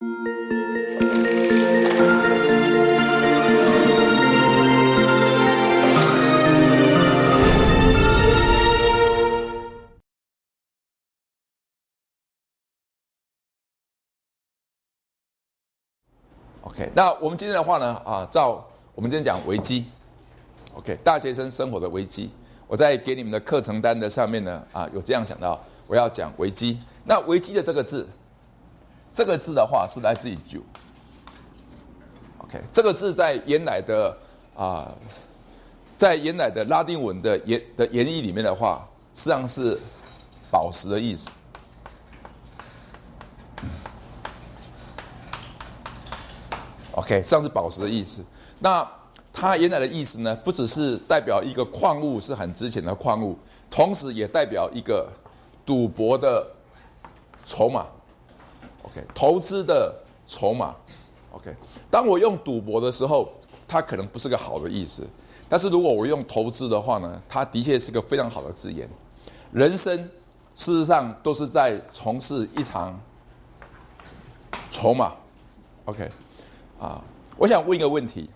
OK，那我们今天的话呢，啊，照我们今天讲危机，OK，大学生生活的危机，我在给你们的课程单的上面呢，啊，有这样想到，我要讲危机。那危机的这个字，这个字的话是来自于酒，OK，这个字在原来的啊，在原来的拉丁文的言的言义里面的话，实际上是宝石的意思。OK，实际上是宝石的意思。那它原来的意思呢，不只是代表一个矿物是很值钱的矿物，同时也代表一个赌博的筹码。投资的筹码。OK，当我用赌博的时候，它可能不是个好的意思。但是如果我用投资的话呢，它的确是个非常好的字眼。人生事实上都是在从事一场筹码。OK。啊，我想问一个问题，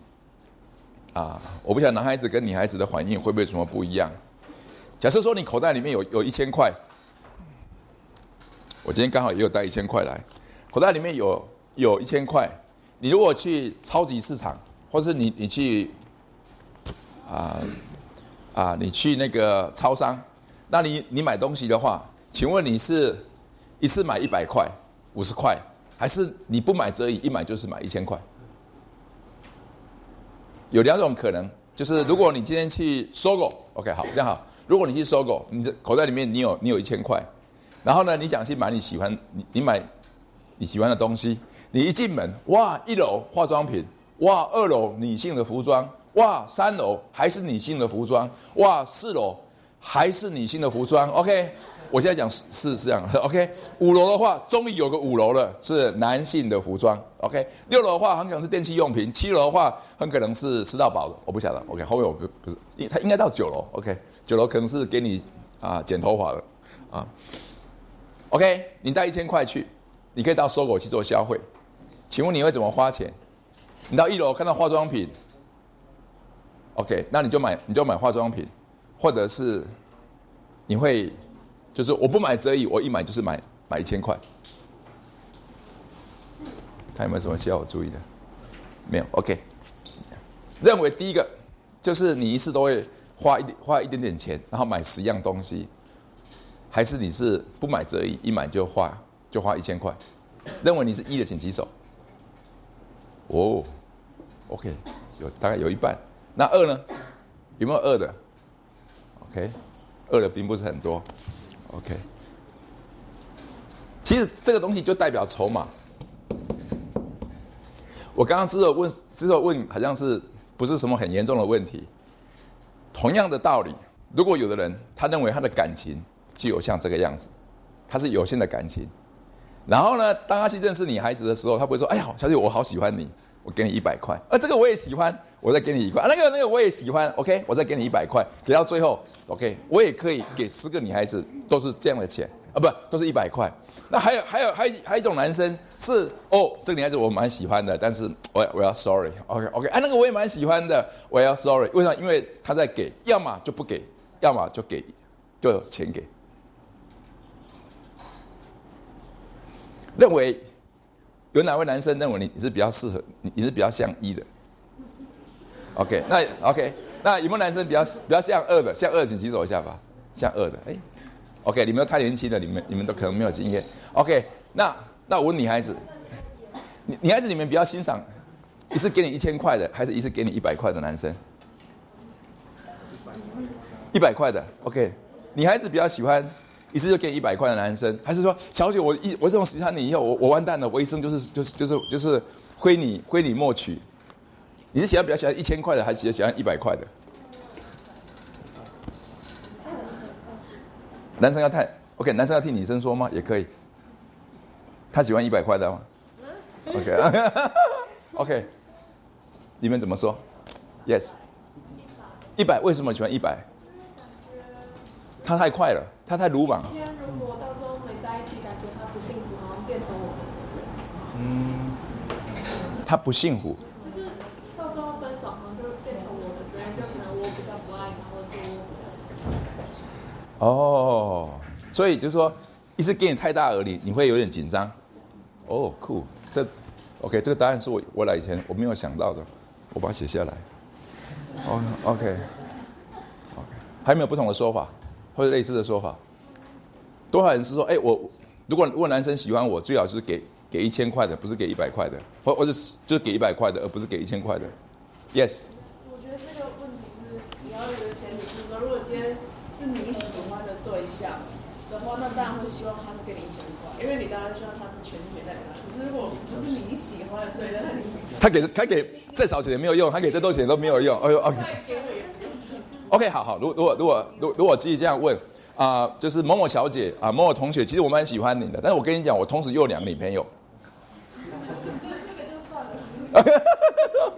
啊，我不晓得男孩子跟女孩子的反应会不会有什么不一样？假设说你口袋里面有有一千块，我今天刚好也有带一千块来，口袋里面有有一千块，你如果去超级市场，或者是你你去啊啊，你去那个超商，那你你买东西的话，请问你是一次买一百块、五十块，还是你不买则已，一买就是买一千块？有两种可能，就是如果你今天去搜狗，OK，好，这样好。如果你去搜狗，你这口袋里面你有你有一千块，然后呢，你想去买你喜欢你你买你喜欢的东西，你一进门，哇，一楼化妆品，哇，二楼女性的服装，哇，三楼还是女性的服装，哇，四楼还是女性的服装，OK。我现在讲是是这样，OK。五楼的话，终于有个五楼了，是男性的服装，OK。六楼的话，很可能是电器用品；七楼的话，很可能是吃到饱的，我不晓得，OK。后面我不不是，他应该到九楼，OK。九楼可能是给你啊剪头发的，啊，OK。你带一千块去，你可以到搜狗去做消费，请问你会怎么花钱？你到一楼看到化妆品，OK，那你就买你就买化妆品，或者是你会。就是我不买则已，我一买就是买买一千块。看有没有什么需要我注意的？没有，OK。认为第一个就是你一次都会花一点花一点点钱，然后买十样东西，还是你是不买则已，一买就花就花一千块？认为你是一的，请举手。哦，OK，有大概有一半。那二呢？有没有二的？OK，二的并不是很多。OK，其实这个东西就代表筹码。我刚刚之后问，之后问好像是不是什么很严重的问题。同样的道理，如果有的人他认为他的感情就有像这个样子，他是有限的感情，然后呢，当他去认识女孩子的时候，他不会说：“哎呀，小姐，我好喜欢你，我给你一百块。”啊，这个我也喜欢。我再给你一块，啊那个那个我也喜欢，OK，我再给你一百块，给到最后，OK，我也可以给十个女孩子都是这样的钱啊，不，都是一百块。那还有还有还还有一种男生是哦，这个女孩子我蛮喜欢的，但是我要我要 sorry，OK OK，哎，那个我也蛮喜欢的，我要 sorry，为什么？因为他在给，要么就不给，要么就给，就钱给。认为有哪位男生认为你你是比较适合，你你是比较像一的？OK，那 OK，那有没有男生比较比较像二的？像二，请举手一下吧。像二的，哎，OK，你们都太年轻了，你们你们都可能没有经验。OK，那那我问女孩子，女女孩子你们比较欣赏，一次给你一千块的，还是一次给你一百块的男生？一百块的，OK，女孩子比较喜欢一次就给一百块的男生，还是说，小姐，我一我这种喜欢你以后，我我完蛋了，我一生就是就是就是就是挥你挥你莫取。你是喜欢比较喜欢一千块的，还是喜欢一百块的？男生要太 OK，男生要替女生说吗？也可以。他喜欢一百块的吗？OK，OK，你们怎么说？Yes，一百为什么喜欢一百？他太快了，他太鲁莽。如果到时候没在一起，感觉他不幸福，好像变成我们。嗯，他不幸福。就是到最后分手，好像就变成我的责任，就可能我比较不爱他，或者是我比较。哦，所以就是说，一直给你太大耳力，你会有点紧张。哦，酷，这 OK，这个答案是我我来以前我没有想到的，我把它写下来。哦，OK，OK，还有没有不同的说法，或者类似的说法？多少人是说，哎，我如果如果男生喜欢我，最好就是给给一千块的，不是给一百块的，或或者是就是给一百块的，而不是给一千块的。Yes，我觉得这个问题是你要有一个前提，就是说，如果今天是你喜欢的对象的话，那当然会希望他是给你一千块，因为你当然希望他是全权在你那。可是如果不是你喜欢的对象，那你他给他给再少钱也没有用，他给再多钱都没有用。哎呦，OK。OK，好好，如如果如果如如果自己这样问啊、就是某某小姐啊、某某同学，其实我蛮喜欢你的，但是我跟你讲，我同时又有两个女朋友。这这个就算了。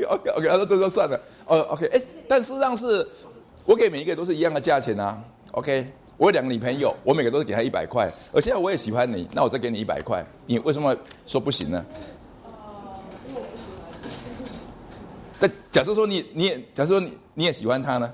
OK OK，那这就算了。呃 OK，哎，但事实上是，我给每一个都是一样的价钱啊。OK，我有两个女朋友，我每个都是给她一百块，而现在我也喜欢你，那我再给你一百块，你为什么说不行呢？哦，因为我不喜欢。但假设说你你也假设说你你也喜欢他呢。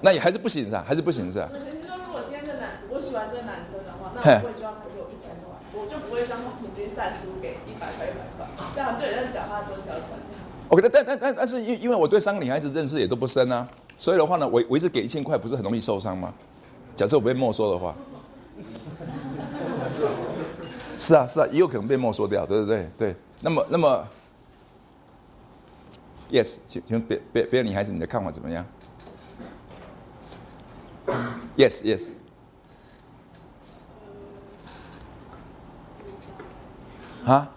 那也还是不行是吧？还是不行是吧？那你说，如果今天这男，我喜欢这个男生的话，那嘿我会希望他给我一千块，我就不会让他平均散出给一百块一百块，这样就有像脚踏多条船这样。OK，但但但但但是因因为我对三个女孩子认识也都不深啊，所以的话呢，我我一直给一千块，不是很容易受伤吗？假设我被没收的话，是啊是啊，也有可能被没收掉，对不对？对，那么那么，yes，请请问别别别的女孩子，你的看法怎么样？Yes yes，啊？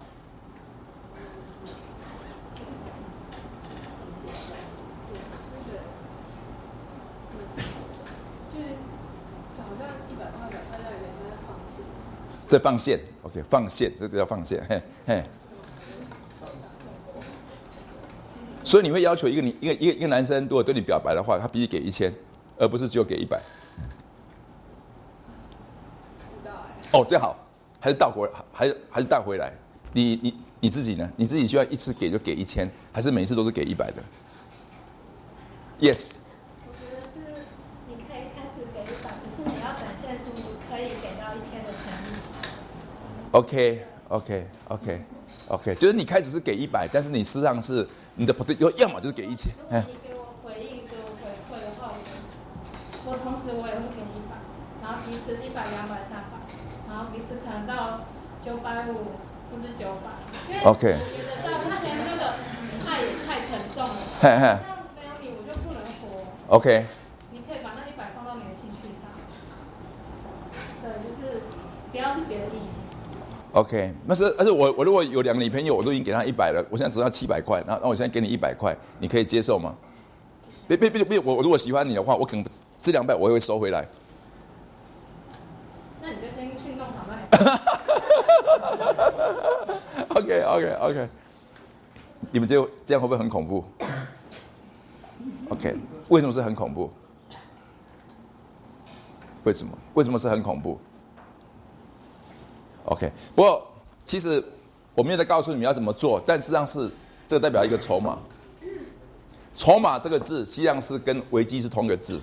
就是，就好像一百块、百块，有点像在放弃。在放线，OK，放线，这就叫放线，嘿嘿。所以你会要求一个你一个一个一个男生，如果对你表白的话，他必须给一千，而不是只有给一百。哦，这样好，还是倒回，还是还是倒回来。你你你自己呢？你自己需要一次给就给一千，还是每次都是给一百的？Yes，我觉得是你可以开始给一百，可是你要展现出你可以给到一千的诚意。OK OK OK OK，就是你开始是给一百，但是你实际上是你的要么就是给一千，如果你给我回应、给我回馈的话，同时我也会给你一百，然后彼此一百、两百、三百，然后彼此可能到九百五或是九百。因为 OK 我觉得到目前那个太太沉重了，嘿嘿那没有你我就不能活。，OK。你可以把那一百放到你的兴趣上。对，就是不要是别的异性。OK，那是但是我我如果有两个女朋友，我都已经给她一百了，我现在只要七百块，那那我现在给你一百块，你可以接受吗？别别别别，我我如果喜欢你的话，我可能这两百我也会收回来。那你就先去弄好那。OK OK OK，你们就这样会不会很恐怖？OK，为什么是很恐怖？为什么？为什么是很恐怖？OK，不过其实我没有在告诉你们要怎么做，但实际上是这个代表一个筹码。筹码这个字实际上是跟危机是同个字，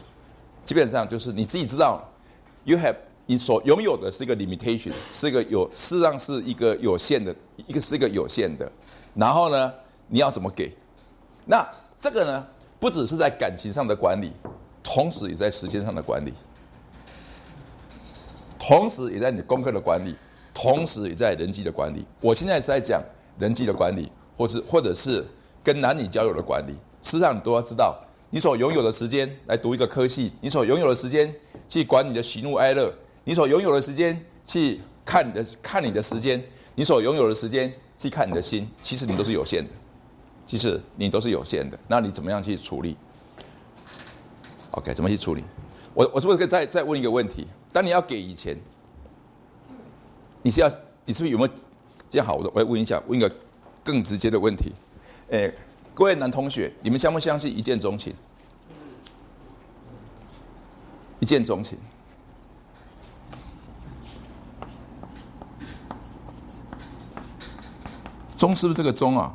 基本上就是你自己知道，you have 你所拥有的是一个 limitation，是一个有事实上是一个有限的，一个是一个有限的。然后呢，你要怎么给？那这个呢，不只是在感情上的管理，同时也在时间上的管理，同时也在你功课的管理，同时也在人际的管理。我现在是在讲人际的管理，或是或者是跟男女交友的管理。事实上，你都要知道，你所拥有的时间来读一个科系，你所拥有的时间去管你的喜怒哀乐，你所拥有的时间去看你的看你的时间，你所拥有的时间去看你的心，其实你都是有限的，其实你都是有限的。那你怎么样去处理？OK，怎么去处理？我我是不是可以再再问一个问题？当你要给以前，你是要你是不是有没有这样好？我我来问一下，问一个更直接的问题，诶。各位男同学，你们相不相信一见钟情？一见钟情，钟是不是这个钟啊？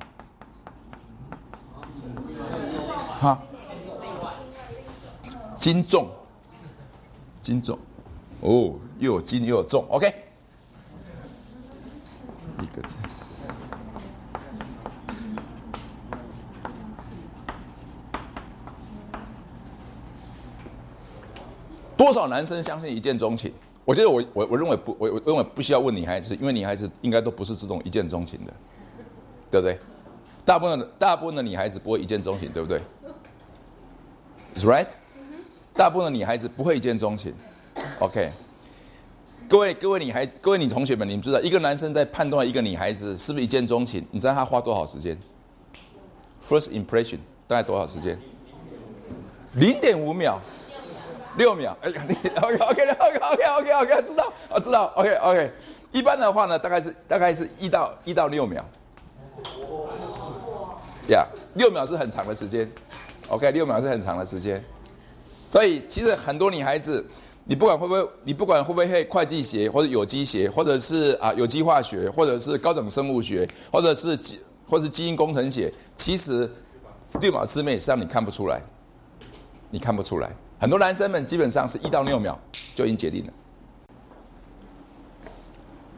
哈，金重，金重，哦，又有金又有重，OK，一个字。多少男生相信一见钟情？我觉得我我我认为不，我我认为不需要问女孩子，因为女孩子应该都不是这种一见钟情的，对不对？大部分的大部分的女孩子不会一见钟情，对不对？Is right？大部分的女孩子不会一见钟情。OK，各位各位女孩各位女同学们，你们知道一个男生在判断一个女孩子是不是一见钟情，你知道他花多少时间？First impression 大概多少时间？零点五秒。六秒，哎呀，你 OK OK OK OK OK OK，知道，我知道，OK OK。一般的话呢，大概是大概是一到一到六秒。哇呀，六秒是很长的时间，OK，六秒是很长的时间。所以其实很多女孩子，你不管会不会，你不管会不会会计学或者有机学，或者是啊有机化学，或者是高等生物学，或者是基或者是基因工程学，其实六秒之内是让你看不出来，你看不出来。很多男生们基本上是一到六秒就已经决定了，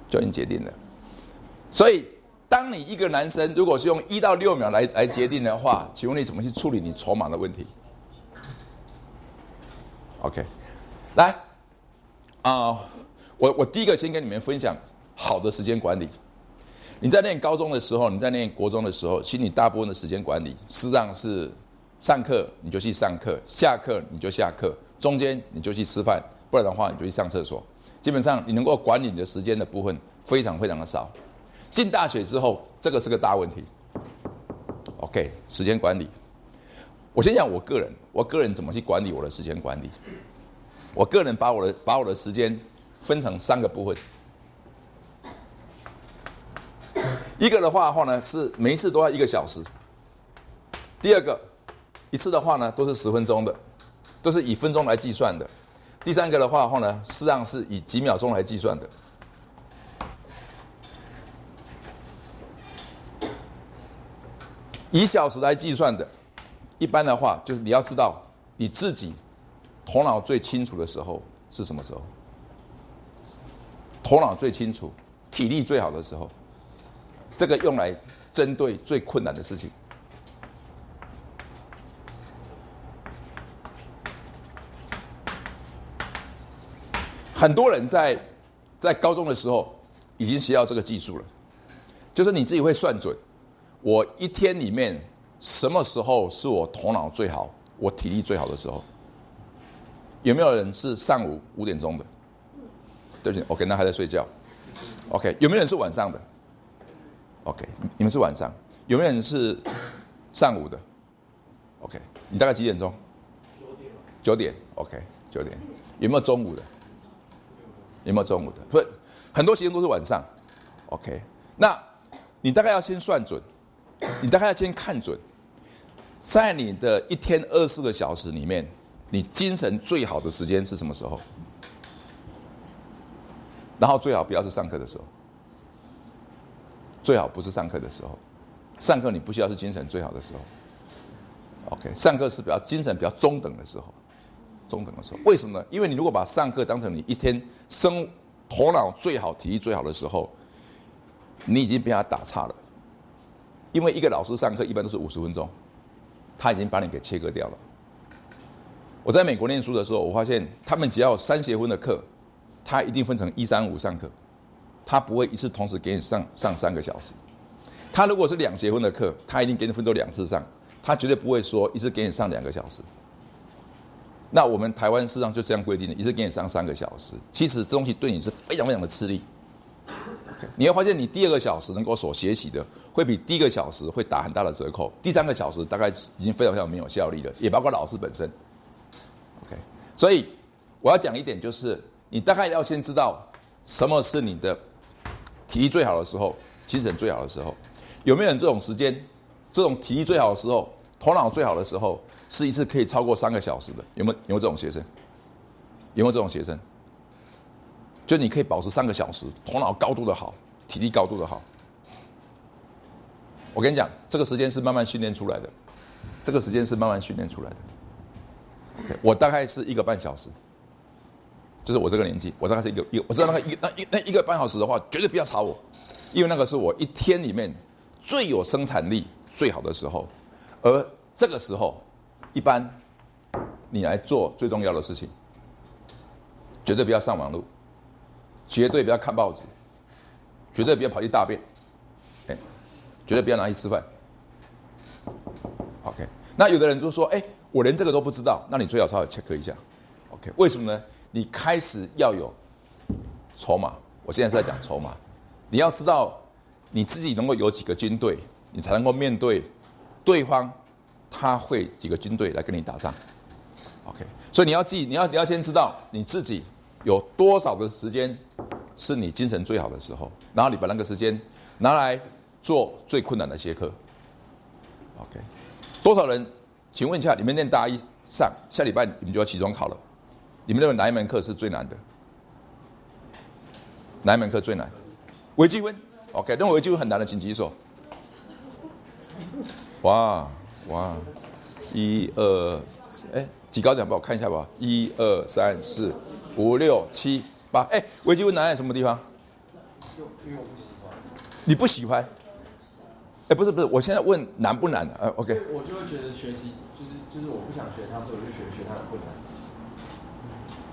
就已经决定了。所以，当你一个男生如果是用一到六秒来来决定的话，请问你怎么去处理你筹码的问题？OK，来，啊，我我第一个先跟你们分享好的时间管理。你在念高中的时候，你在念国中的时候，其实你大部分的时间管理实际上是。上课你就去上课，下课你就下课，中间你就去吃饭，不然的话你就去上厕所。基本上你能够管理你的时间的部分非常非常的少。进大学之后，这个是个大问题。OK，时间管理。我先讲我个人，我个人怎么去管理我的时间管理。我个人把我的把我的时间分成三个部分。一个的话话呢是每一次都要一个小时。第二个。一次的话呢，都是十分钟的，都是以分钟来计算的。第三个的话话呢，实际上是以几秒钟来计算的。以小时来计算的，一般的话就是你要知道你自己头脑最清楚的时候是什么时候？头脑最清楚、体力最好的时候，这个用来针对最困难的事情。很多人在在高中的时候已经学到这个技术了，就是你自己会算准，我一天里面什么时候是我头脑最好、我体力最好的时候？有没有人是上午五点钟的？对不起，OK，那还在睡觉。OK，有没有人是晚上的？OK，你们是晚上。有没有人是上午的？OK，你大概几点钟？九点。九点，OK，九点。有没有中午的？有没有中午的？不，很多时间都是晚上。OK，那你大概要先算准，你大概要先看准，在你的一天二十四个小时里面，你精神最好的时间是什么时候？然后最好不要是上课的时候，最好不是上课的时候，上课你不需要是精神最好的时候。OK，上课是比较精神比较中等的时候。中等的时候，为什么呢？因为你如果把上课当成你一天生头脑最好、体力最好的时候，你已经被他打岔了。因为一个老师上课一般都是五十分钟，他已经把你给切割掉了。我在美国念书的时候，我发现他们只要三学分的课，他一定分成一三五上课，他不会一次同时给你上上三个小时。他如果是两学分的课，他一定给你分作两次上，他绝对不会说一次给你上两个小时。那我们台湾市场就这样规定的，一次给你上三个小时。其实这东西对你是非常非常的吃力。你会发现，你第二个小时能够所学习的，会比第一个小时会打很大的折扣。第三个小时大概已经非常非常没有效率了，也包括老师本身。OK，所以我要讲一点，就是你大概要先知道什么是你的体力最好的时候，精神最好的时候。有没有人这种时间，这种体力最好的时候？头脑最好的时候是一次可以超过三个小时的，有没有有没有这种学生？有没有这种学生？就你可以保持三个小时，头脑高度的好，体力高度的好。我跟你讲，这个时间是慢慢训练出来的，这个时间是慢慢训练出来的。我大概是一个半小时，就是我这个年纪，我大概是一个一，我知道那个一那一那一个半小时的话，绝对不要吵我，因为那个是我一天里面最有生产力最好的时候，而这个时候，一般你来做最重要的事情，绝对不要上网络，绝对不要看报纸，绝对不要跑去大便，哎，绝对不要拿去吃饭。OK，那有的人就说，哎，我连这个都不知道，那你最好稍微 check 一下。OK，为什么呢？你开始要有筹码，我现在是在讲筹码，你要知道你自己能够有几个军队，你才能够面对对方，他会几个军队来跟你打仗。OK，所以你要记，你要你要先知道你自己有多少的时间是你精神最好的时候，然后你把那个时间拿来做最困难的些课。OK，多少人？请问一下，你们念大一上，下礼拜你们就要期中考了，你们认为哪一门课是最难的？哪一门课最难？微积分。OK，认为微积分很难的，请举手。哇哇，一二，哎，举高点帮我看一下吧。一二三四五六七八，哎，危机问难在什么地方？就因为我不喜欢，你不喜欢？哎，不是不是，我现在问难不难的？呃，OK，我就会觉得学习就是就是我不想学它，所以我就学学它很困难。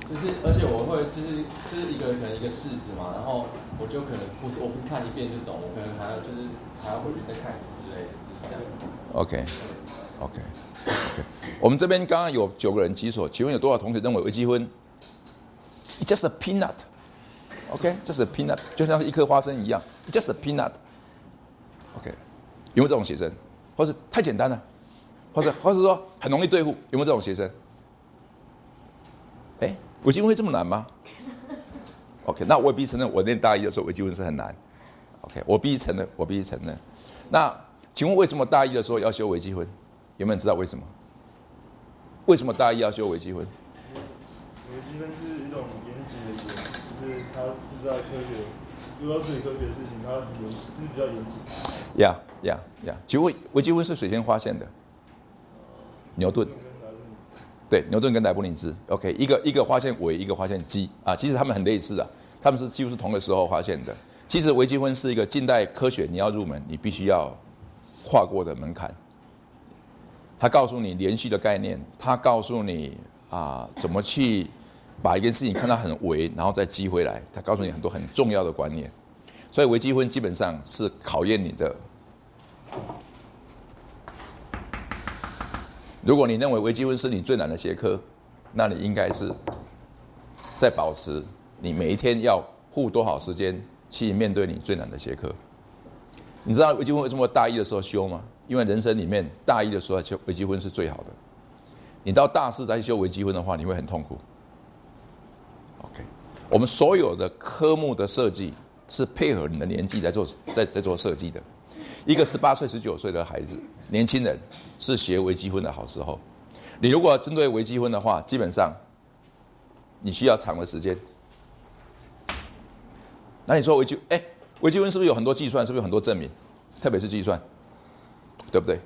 就是而且我会就是就是一个人可能一个式子嘛，然后我就可能不是我不是看一遍就懂，我可能还要就是还要回去再看一次之类的，OK OK OK，我们这边刚刚有九个人举手，请问有多少同学认为微积分 just a peanut？OK，just、a peanut，就像是一颗花生一样 just a peanut。OK，有没有这种学生？或是太简单了，或者或者说很容易对付，有没有这种学生？哎，微积分会这么难吗？OK，那我必须承认，我念大一的时候微积分是很难。OK，我必须承认，我必须承认。那请问为什么大一的时候要修微积分？有没有人知道为什么？为什么大一要修微积分？微积分是一种严谨的就是它是在科学，如果要处理科学的事情，它很严，就是比较严谨。呀呀呀！请问微积分是谁先发现的？牛顿。对，牛顿跟莱布尼兹，OK，一个一个发现微，一个发现积啊，其实他们很类似啊，他们是几乎是同个时候发现的。其实微积分是一个近代科学，你要入门，你必须要跨过的门槛。他告诉你连续的概念，他告诉你啊怎么去把一件事情看到很微，然后再积回来。他告诉你很多很重要的观念，所以微积分基本上是考验你的。如果你认为微积分是你最难的学科，那你应该是在保持你每一天要付多少时间去面对你最难的学科。你知道微积分为什么大一的时候修吗？因为人生里面大一的时候修微积分是最好的。你到大四再去修微积分的话，你会很痛苦。OK，我们所有的科目的设计是配合你的年纪在做在在做设计的。一个十八岁、十九岁的孩子，年轻人是学微积分的好时候。你如果要针对微积分的话，基本上你需要长的时间。那你说微积，哎，微积分是不是有很多计算？是不是有很多证明？特别是计算，对不对？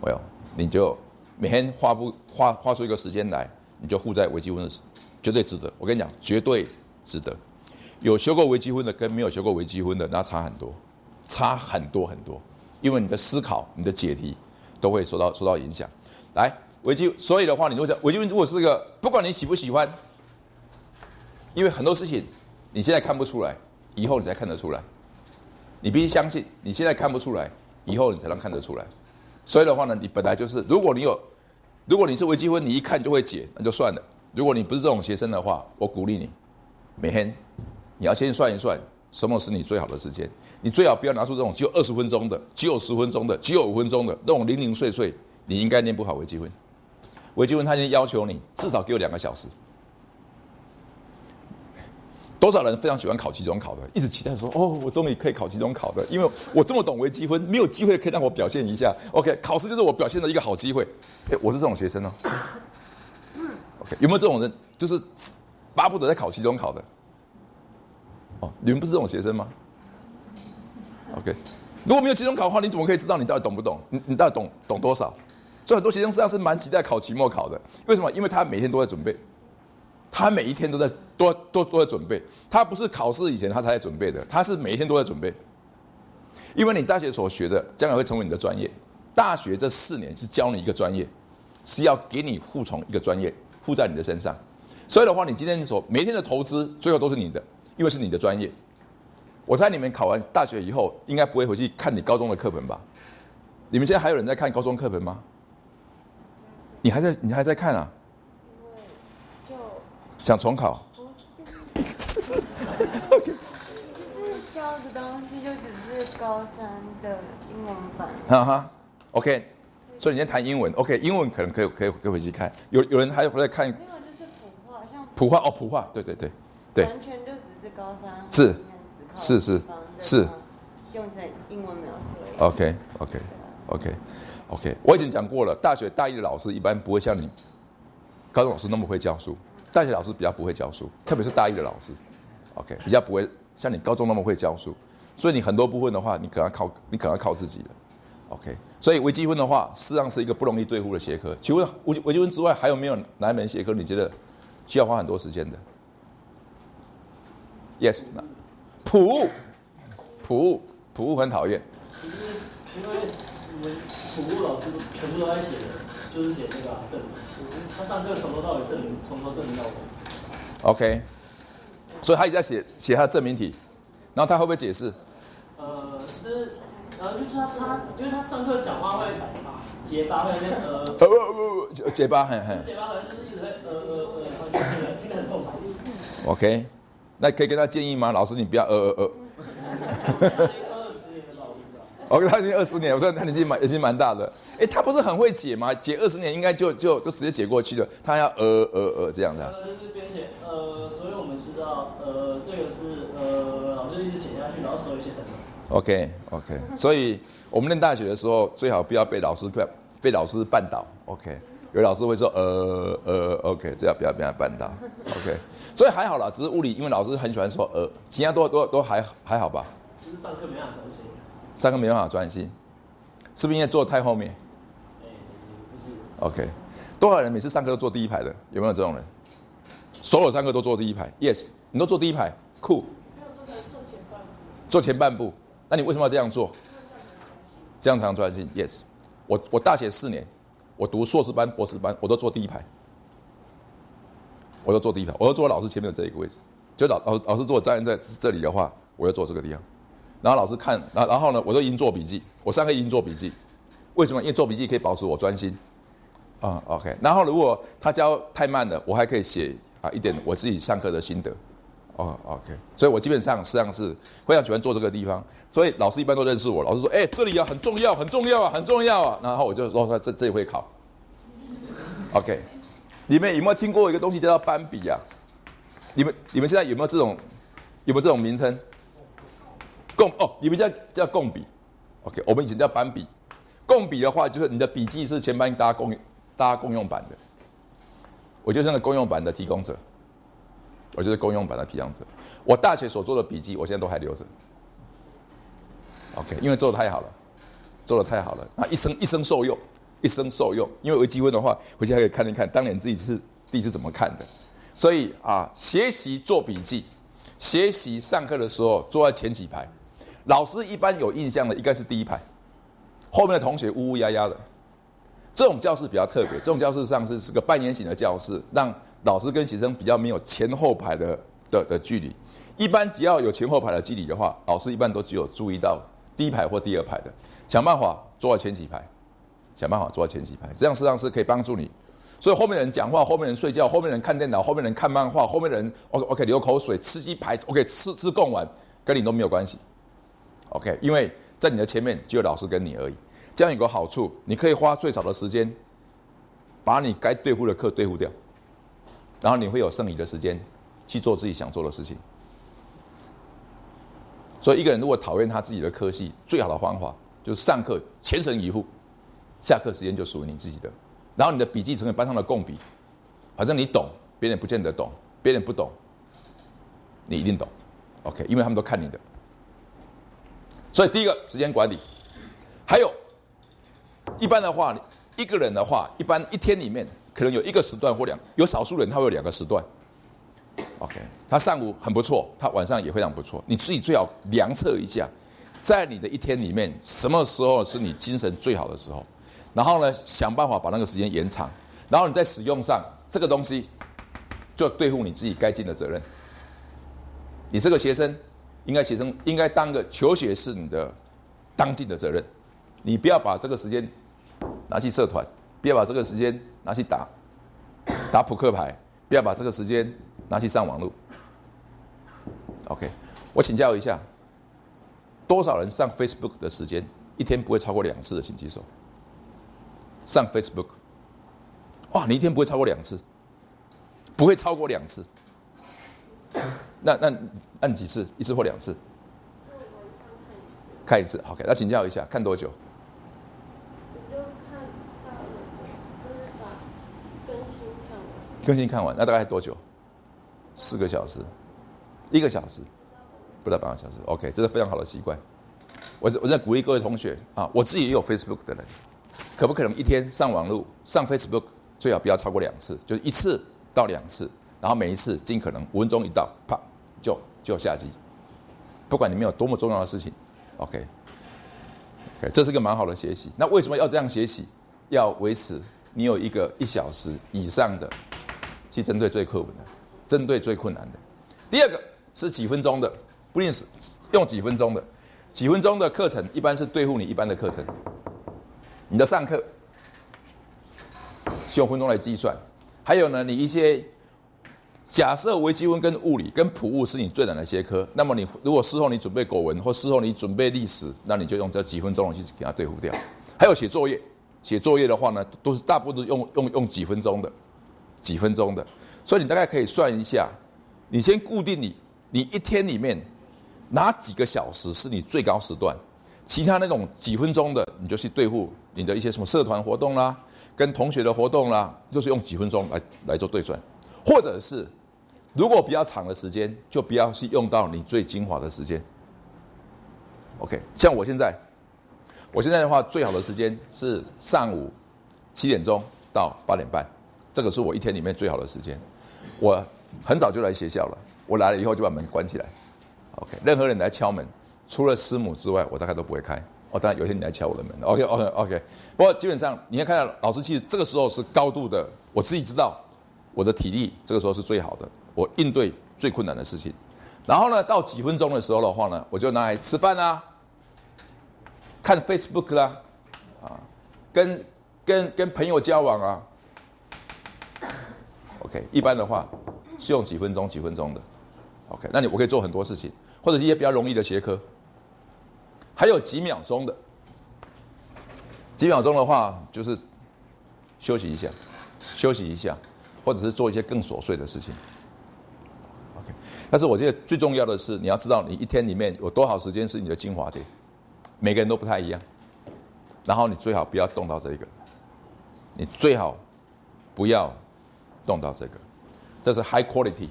我有，你就每天花不花花出一个时间来，你就付在微积分的，绝对值得。我跟你讲，绝对值得。有修过微积分的跟没有修过微积分的，那差很多，差很多很多。因为你的思考、你的解题都会受到受到影响。来，微积，所以的话，你如果微积分如果是一个不管你喜不喜欢，因为很多事情你现在看不出来，以后你才看得出来。你必须相信，你现在看不出来，以后你才能看得出来。所以的话呢，你本来就是，如果你有，如果你是微积分，你一看就会解，那就算了。如果你不是这种学生的话，我鼓励你，每天你要先算一算，什么是你最好的时间。你最好不要拿出这种只有二十分钟的、只有十分钟的、只有五分钟的那种零零碎碎，你应该念不好微积分。微积分它已经要求你至少给我两个小时。多少人非常喜欢考期中考的，一直期待说：“哦，我终于可以考期中考的，因为我这么懂微积分，没有机会可以让我表现一下。OK，考试就是我表现的一个好机会。”哎，我是这种学生哦。OK，有没有这种人，就是巴不得在考期中考的？哦，你们不是这种学生吗 OK，如果没有期中考的话，你怎么可以知道你到底懂不懂？你你到底懂懂多少？所以很多学生实际上是蛮期待考期末考的。为什么？因为他每天都在准备，他每一天都在都都都在准备。他不是考试以前他才在准备的，他是每一天都在准备。因为你大学所学的，将来会成为你的专业。大学这四年是教你一个专业，是要给你护从一个专业，护在你的身上。所以的话，你今天所每天的投资，最后都是你的，因为是你的专业。我猜你们考完大学以后，应该不会回去看你高中的课本吧？你们现在还有人在看高中课本吗？你还在你还在看啊？就想重考？不是，就是教的东西就只是高三的英文版。哈哈，OK。所以你先谈英文，OK？英文可能可以可以可以回去看。有有人还有在看没有，就是普化，像普化哦，普化，对对对对。完全就只是高三是是是是用在英文描述。OK OK OK OK，我已经讲过了，大学大一的老师一般不会像你高中老师那么会教书，大学老师比较不会教书，特别是大一的老师，OK，比较不会像你高中那么会教书，所以你很多部分的话，你可能要靠你可能要靠自己的，OK，所以微积分的话，事实上是一个不容易对付的学科。请问微微积分之外，还有没有哪一门学科你觉得需要花很多时间的？Yes，那普普普很讨厌。因为你们土木老师全部都在写的，就是写那个啊证。他上课从头到尾证明，从头证明到尾。OK，所以他一直在写写他的证明题，然后他会不会解释？呃，就是呃，就是他他，因为他上课讲话会结巴，会那边呃，呃呃呃，结巴，很很结巴，好像就是一直在呃呃呃，听得听得很痛苦。OK，那可以跟他建议吗？老师，你不要呃呃呃。我不知道。OK，他已经二十年，我说他年纪蛮已经蛮大的。哎，他不是很会解吗？解二十年应该就就就直接解过去了。他要呃呃呃这样的、就是编写呃，所以我们知道呃，这个是呃，然后就一直写下去，然后收一些等等。OK OK，所以我们念大学的时候，最好不要被老师被被老师绊倒。OK，有老师会说呃呃 OK，这样不要被他绊倒。OK，所以还好啦，只是物理，因为老师很喜欢说呃，其他都都都还还好吧。就是上课没办法专心。三个没办法专心，是不是因为坐太后面哎、不是，？OK，多少人每次上课都坐第一排的？有没有这种人？所有上课都坐第一排？Yes，你都坐第一排，酷，没有做成做前半部，坐前半部。那你为什么要这样做？这样才能专心？Yes，我我大学四年，我读硕士班、博士班，我都坐第一排，我都坐第一排，我都坐老师前面的这一个位置。就老老老师如果站在这里的话，我要坐这个地方。然后老师看，然然后呢，我就已经做笔记，我上课已经做笔记。为什么？因为做笔记可以保持我专心。啊、o k 然后如果他教太慢了，我还可以写啊一点我自己上课的心得。哦、o k 所以我基本上实际上是非常喜欢坐这个地方。所以老师一般都认识我，老师说：“哎、这里啊很重要，很重要啊，很重要啊。”然后我就说：“这这里会考。”OK，你们有没有听过一个东西叫做斑比啊？你们你们现在有没有这种有没有这种名称？共哦，你们叫叫共笔，OK，我们以前叫斑笔。共笔的话，就是你的笔记是全班大家共大家共用版的，我就是那个共用版的提供者，我就是共用版的提供者。我大学所做的笔记，我现在都还留着，OK，因为做的太好了，做的太好了，那一生一生受用，一生受用。因为有积分的话，回去还可以看一看当年自己是自己是怎么看的。所以啊，学习做笔记，学习上课的时候坐在前几排，老师一般有印象的应该是第一排，后面的同学呜呜呀呀的。这种教室比较特别，这种教室上是是个半圆形的教室，让老师跟学生比较没有前后排的的的距离。一般只要有前后排的距离的话，老师一般都只有注意到第一排或第二排的，想办法坐在前几排，想办法坐在前几排，这样实际上是可以帮助你。所以后面的人讲话，后面人睡觉，后面人看电脑，后面人看漫画，后面人 OK OK 流口水，吃鸡排 OK 吃吃贡丸，跟你都没有关系。OK，因为在你的前面只有老师跟你而已。这样有个好处，你可以花最少的时间，把你该对付的课对付掉，然后你会有剩余的时间去做自己想做的事情。所以一个人如果讨厌他自己的科系，最好的方法就是上课全神以赴，下课时间就属于你自己的。然后你的笔记成为班上的共笔，反正你懂，别人不见得懂，别人不懂，你一定懂。OK，因为他们都看你的。所以第一个时间管理，还有一般的话，一个人的话，一般一天里面可能有一个时段或两，有少数人他会有两个时段。OK，他上午很不错，他晚上也非常不错。你自己最好量测一下，在你的一天里面，什么时候是你精神最好的时候？然后呢，想办法把那个时间延长。然后你在使用上这个东西，就对付你自己该尽的责任。你这个学生，应该写成应该当个求学是你的当尽的责任。你不要把这个时间拿去社团，不要把这个时间拿去打打扑克牌，不要把这个时间拿去上网络。OK，我请教一下，多少人上 Facebook 的时间一天不会超过两次的，请举手。上 Facebook，哇，你一天不会超过两次，不会超过两次。那那按几次？一次或两次？看一次，OK。那请教一下，看多久？更新看完。更新看完，那大概多久？四个小时，一个小时，不到半个小时。OK，这是非常好的习惯。我我在鼓励各位同学啊，我自己也有 Facebook 的人，可不可能一天上网络上 Facebook 最好不要超过两次，就是一次到两次，然后每一次尽可能五分钟一到，啪就就下机。不管你们有多么重要的事情，OK，OK，这是个蛮好的学习。那为什么要这样学习？要维持你有一个一小时以上的，去针对最课文的，针对最困难的。第二个是几分钟的，不定是用几分钟的，几分钟的课程一般是对付你一般的课程。你的上课用分钟来计算，还有呢，你一些假设微积分跟物理跟普物是你最难的学科，那么你如果事后你准备古文或事后你准备历史，那你就用这几分钟去给它对付掉。还有写作业，写作业的话呢，都是大部分用用用几分钟的，几分钟的，所以你大概可以算一下，你先固定你你一天里面哪几个小时是你最高时段。其他那种几分钟的，你就去对付你的一些什么社团活动啦，跟同学的活动啦，就是用几分钟来来做对算，或者是如果比较长的时间，就不要去用到你最精华的时间。OK，像我现在，我现在的话，最好的时间是上午七点钟到八点半，这个是我一天里面最好的时间。我很早就来学校了，我来了以后就把门关起来。OK，任何人来敲门，除了师母之外，我大概都不会开。哦，当然有些你来敲我的门。OK OK OK，不过基本上你要看到老师，其实这个时候是高度的，我自己知道我的体力这个时候是最好的，我应对最困难的事情。然后呢，到几分钟的时候的话呢，我就拿来吃饭啊，看 Facebook 啦，啊，跟跟跟朋友交往啊。OK，一般的话是用几分钟几分钟的。OK，那你我可以做很多事情，或者一些比较容易的学科，还有几秒钟的，几秒钟的话就是休息一下，休息一下，或者是做一些更琐碎的事情。但是我觉得最重要的是，你要知道你一天里面有多少时间是你的精华点，每个人都不太一样，然后你最好不要动到这个，你最好不要动到这个，这是 high quality。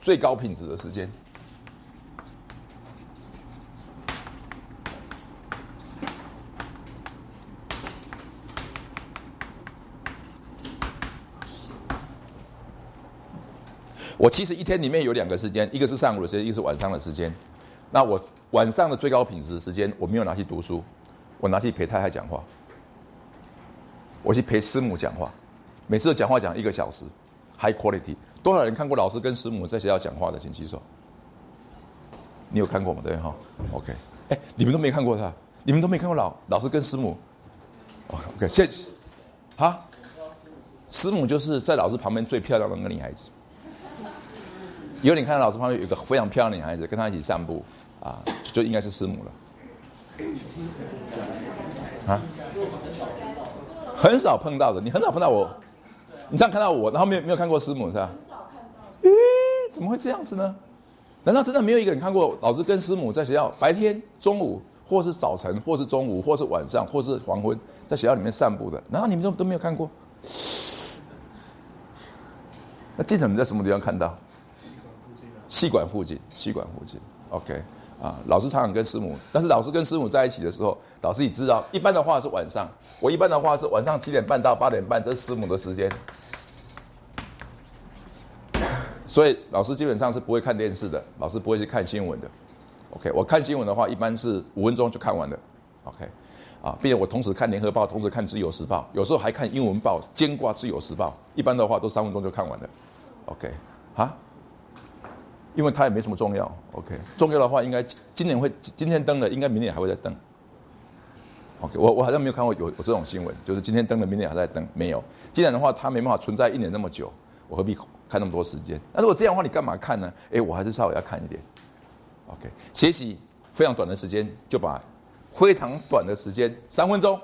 最高品质的时间。我其实一天里面有两个时间，一个是上午的时间，一个是晚上的时间。那我晚上的最高品质时间，我没有拿去读书，我拿去陪太太讲话，我去陪师母讲话，每次都讲话讲一个小时，high quality。多少人看过老师跟师母在学校讲话的，请举手。你有看过吗？对哈，OK。哎，你们都没看过他，你们都没看过老老师跟师母。OK，谢谢。哈，师母就是在老师旁边最漂亮的那个女孩子。以后你看到老师旁边有一个非常漂亮的女孩子，跟她一起散步，啊，就应该是师母了。啊？很少碰到的，你很少碰到我。你这样看到我，然后没有没有看过师母是吧？咦，怎么会这样子呢？难道真的没有一个人看过老师跟师母在学校白天、中午，或是早晨，或是中午，或是晚上，或是黄昏，在学校里面散步的？难道你们都都没有看过？那经常你在什么地方看到？气管附近，气管附近。OK，啊，老师常常跟师母，但是老师跟师母在一起的时候，老师也知道，一般的话是晚上，我一般的话是晚上七点半到八点半，这是师母的时间。所以老师基本上是不会看电视的，老师不会去看新闻的。OK，我看新闻的话，一般是五分钟就看完了。OK，啊，并且我同时看联合报，同时看自由时报，有时候还看英文报，兼挂自由时报。一般的话都三分钟就看完了。OK，啊，因为它也没什么重要。OK，重要的话应该今年会今天登了，应该明年还会再登。OK，我我好像没有看过有有这种新闻，就是今天登了，明年还在登，没有。既然的话，它没办法存在一年那么久，我何必看那么多时间？那如果这样的话，你干嘛看呢？哎，我还是稍微要看一点。OK，学习非常短的时间就把非常短的时间三分钟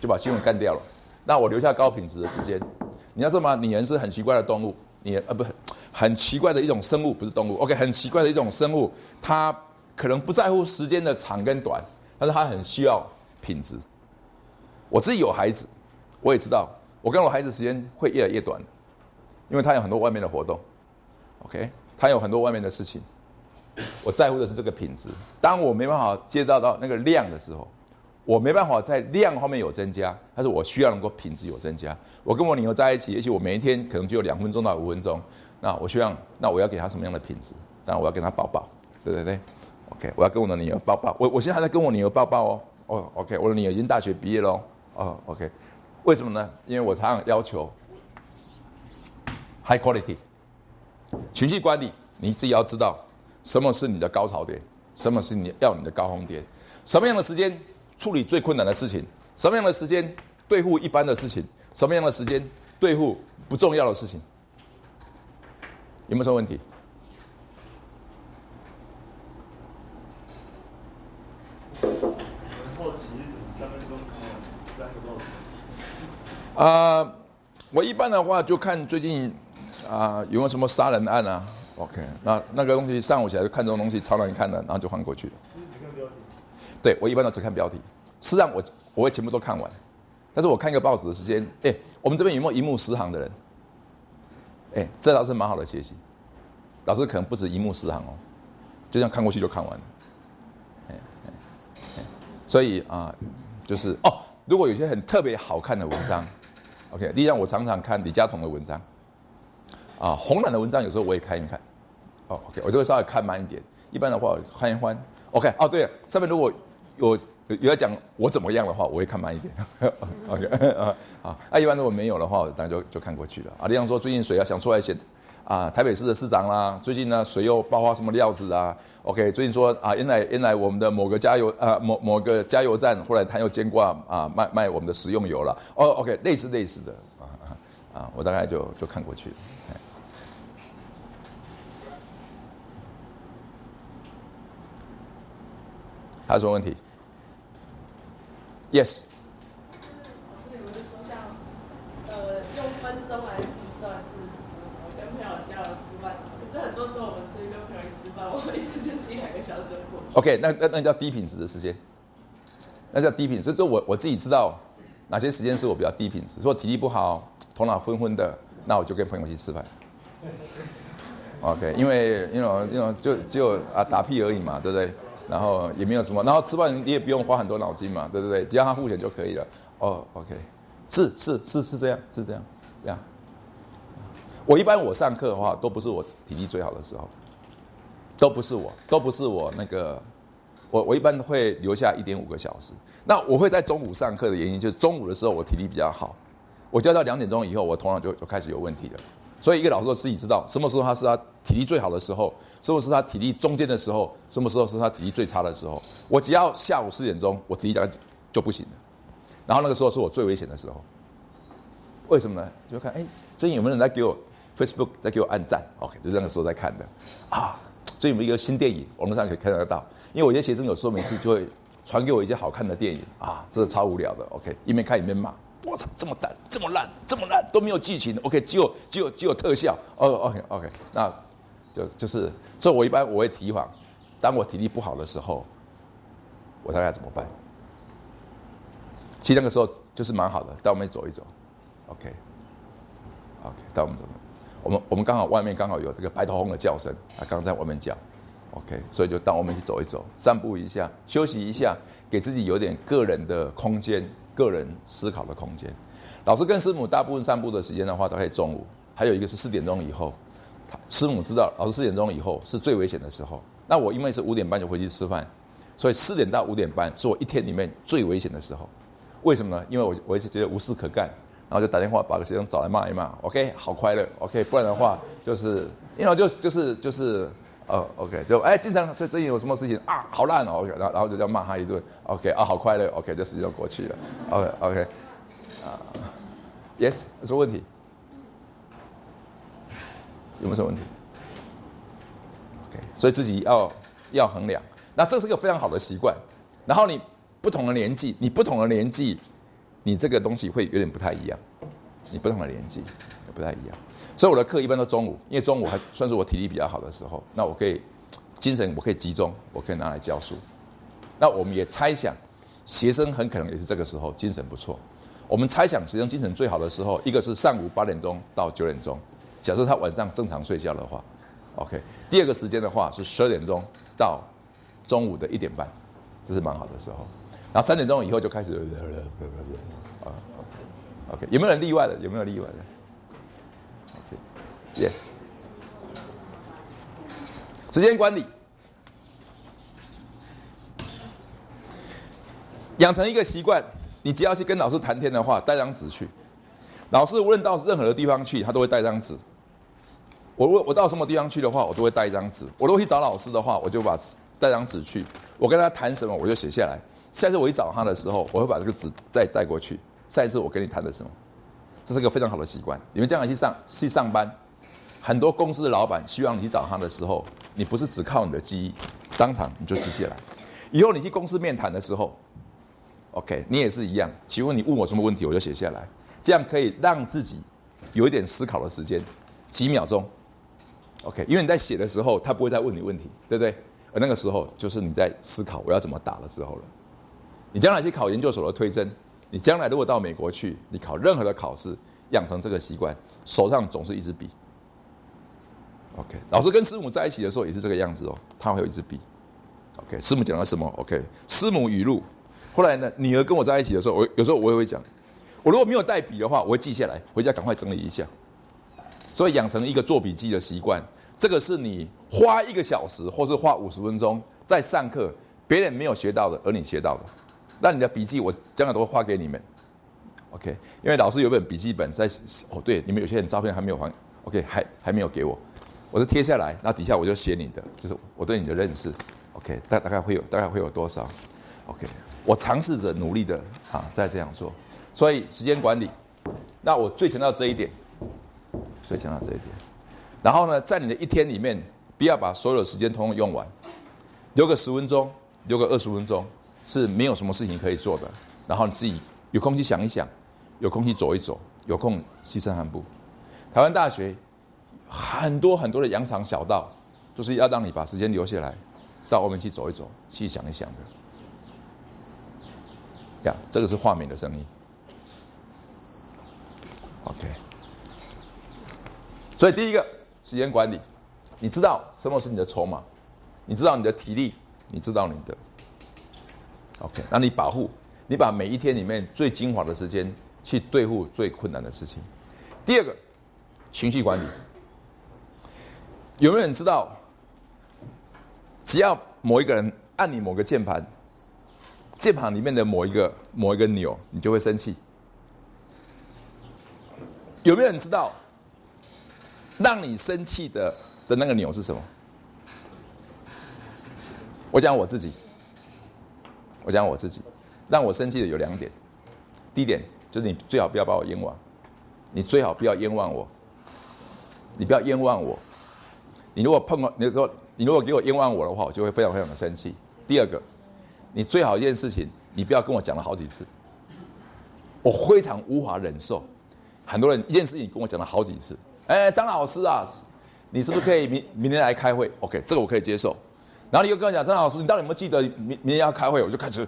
就把新闻干掉了。那我留下高品质的时间。你要说嘛，你人是很奇怪的动物，你呃不很奇怪的一种生物，不是动物。OK，很奇怪的一种生物，它可能不在乎时间的长跟短，但是它很需要品质。我自己有孩子，我也知道，我跟我孩子时间会越来越短，因为他有很多外面的活动。OK，他有很多外面的事情。我在乎的是这个品质。当我没办法接到到那个量的时候，我没办法在量方面有增加，但是我需要能够品质有增加。我跟我女儿在一起，也许我每一天可能只有两分钟到五分钟，那我希望，那我要给他什么样的品质？当然我要跟他抱抱，对对对，OK，我要跟我的女儿抱抱。我我现在还在跟我女儿抱抱哦，哦，OK，我的女儿已经大学毕业喽，哦，OK，为什么呢？因为我常常要求 high quality 情绪管理，你自己要知道。什么是你的高潮点？什么是你要你的高峰点？什么样的时间处理最困难的事情？什么样的时间对付一般的事情？什么样的时间对付不重要的事情？有没有什么问题？啊，我一般的话就看最近啊有没有什么杀人案啊。OK，那那个东西上午起来就看这种东西超难看的，然后就换过去。对我一般都只看标题，实际上我我会全部都看完，但是我看一个报纸的时间，哎，我们这边有没有一目十行的人？哎，这倒是蛮好的学习，老师可能不止一目十行哦，就这样看过去就看完了。哎哎哎，所以啊，就是哦，如果有些很特别好看的文章，OK，例如我常常看李嘉彤的文章。啊，红蓝的文章有时候我也看一看，哦，OK，我就会稍微看慢一点。一般的话看一欢，OK，哦，对了，上面如果有有要讲我怎么样的话，我会看慢一点，OK，啊，啊，那一般如果没有的话，我当然就就看过去了。啊，例如说最近水要想出来写啊台北市的市长啦，最近呢水又爆发什么料子啊？OK，最近说啊原来原来我们的某个加油啊某某个加油站后来他又兼挂啊卖卖我们的食用油了，哦，OK，类似类似的啊啊啊，我大概就就看过去了。还有什么问题？Yes。老师，你说像呃用分钟来计算是，我跟朋友交流吃饭，可是很多时候我们出去跟朋友一吃饭，我们一次就是一两个小时就过去。OK，那那那叫低品质的时间，那叫低品质。就我我自己知道哪些时间是我比较低品质。如果体力不好，头脑昏昏的，那我就跟朋友去吃饭。OK，因为因为因为就只有啊打屁而已嘛，对不对？然后也没有什么，然后吃饭你也不用花很多脑筋嘛，对不对？只要他付钱就可以了。哦，OK，是是是是这样，是这样，这样。我一般我上课的话，都不是我体力最好的时候，都不是我，都不是我那个，我我一般会留下一点五个小时。那我会在中午上课的原因，就是中午的时候我体力比较好，我教到两点钟以后，我头脑就就开始有问题了。所以一个老师自己知道什么时候他是他体力最好的时候，什么是他体力中间的时候，什么时候是他体力最差的时候。我只要下午四点钟，我体力大概就不行了。然后那个时候是我最危险的时候。为什么呢？就看哎，最近有没有人在给我 Facebook 在给我按赞？OK，就是那个时候在看的啊。最近有一个新电影，网络上可以看得到。因为我一些学生有时候没事就会传给我一些好看的电影啊，真的超无聊的。OK，一边看一边骂。我操，这么烂，这么烂，这么烂，都没有剧情。OK，只有只有只有特效。哦，OK，OK，那就就是，所以我一般我会提防，当我体力不好的时候，我大概怎么办？其实那个时候就是蛮好的，带我们走一走。OK，OK，带我们走。我们我们刚好外面刚好有这个白头翁的叫声，啊刚在外面叫。OK，所以就当我们去走一走，散步一下，休息一下，给自己有点个人的空间，个人思考的空间。老师跟师母大部分散步的时间的话，大概中午，还有一个是四点钟以后。师母知道，老师四点钟以后是最危险的时候。那我因为是五点半就回去吃饭，所以四点到五点半是我一天里面最危险的时候。为什么呢？因为我我一直觉得无事可干，然后就打电话把个学生找来骂一骂。OK，好快乐。OK，不然的话就是因为就就是就是呃 OK 就哎经常最最近有什么事情啊好烂哦然后然后就这样骂他一顿。OK 啊好快乐 OK 这时间就过去了。OK OK 啊 Yes 有什么问题？有没有什么问题？OK，所以自己要要衡量。那这是个非常好的习惯。然后你不同的年纪，你不同的年纪，你这个东西会有点不太一样。你不同的年纪也不太一样。所以我的课一般都中午，因为中午还算是我体力比较好的时候。那我可以精神我可以集中，我可以拿来教书。那我们也猜想，学生很可能也是这个时候精神不错。我们猜想学生精神最好的时候，一个是上午八点钟到九点钟。假设他晚上正常睡觉的话，OK。第二个时间的话是十二点钟到中午的一点半，这是蛮好的时候。然后三点钟以后就开始啊，OK。有没有人例外的？有没有例外的？OK，Yes。时间管理，养成一个习惯，你只要去跟老师谈天的话，带张纸去。老师无论到任何的地方去，他都会带张纸。我我我到什么地方去的话，我都会带一张纸。我如果去找老师的话，我就把带张纸去。我跟他谈什么，我就写下来。下次我一找他的时候，我会把这个纸再带过去。下一次我跟你谈的什么，这是个非常好的习惯。你们将来去上去上班，很多公司的老板希望你去找他的时候，你不是只靠你的记忆，当场你就记下来。以后你去公司面谈的时候，OK，你也是一样。请问你问我什么问题，我就写下来，这样可以让自己有一点思考的时间，几秒钟。OK，因为你在写的时候，他不会再问你问题，对不对？而那个时候就是你在思考我要怎么打的时候了。你将来去考研究所的推甄，你将来如果到美国去，你考任何的考试，养成这个习惯，手上总是一支笔。OK，老师跟师母在一起的时候也是这个样子哦，他会有一支笔。OK，师母讲了什么？OK，师母语录。后来呢，女儿跟我在一起的时候，我有时候我也会讲，我如果没有带笔的话，我会记下来，回家赶快整理一下。所以养成一个做笔记的习惯，这个是你花一个小时，或是花五十分钟在上课，别人没有学到的，而你学到的。那你的笔记我将来都会发给你们，OK？因为老师有本笔记本在，哦对，你们有些人照片还没有还，OK？还还没有给我，我就贴下来，那底下我就写你的，就是我对你的认识，OK？大大概会有大概会有多少？OK？我尝试着努力的啊，再这样做，所以时间管理，那我最强调这一点。最强调这一点，然后呢，在你的一天里面，不要把所有的时间通通用完，留个十分钟，留个二十分钟，是没有什么事情可以做的。然后你自己有空去想一想，有空去走一走，有空去散散步。台湾大学很多很多的羊肠小道，就是要让你把时间留下来，到外面去走一走，去想一想的。呀，这个是画面的声音。OK。所以第一个时间管理，你知道什么是你的筹码，你知道你的体力，你知道你的，OK，那你保护，你把每一天里面最精华的时间去对付最困难的事情。第二个，情绪管理，有没有人知道，只要某一个人按你某个键盘，键盘里面的某一个某一个钮，你就会生气？有没有人知道？让你生气的的那个钮是什么？我讲我自己，我讲我自己，让我生气的有两点。第一点就是你最好不要把我冤枉，你最好不要冤枉我，你不要冤枉我。你如果碰到，你说你如果给我冤枉我的话，我就会非常非常的生气。第二个，你最好一件事情，你不要跟我讲了好几次，我非常无法忍受。很多人一件事情跟我讲了好几次。哎，张老师啊，你是不是可以明明天来开会？OK，这个我可以接受。然后你又跟我讲，张老师，你到底有没有记得明明天要开会？我就开始，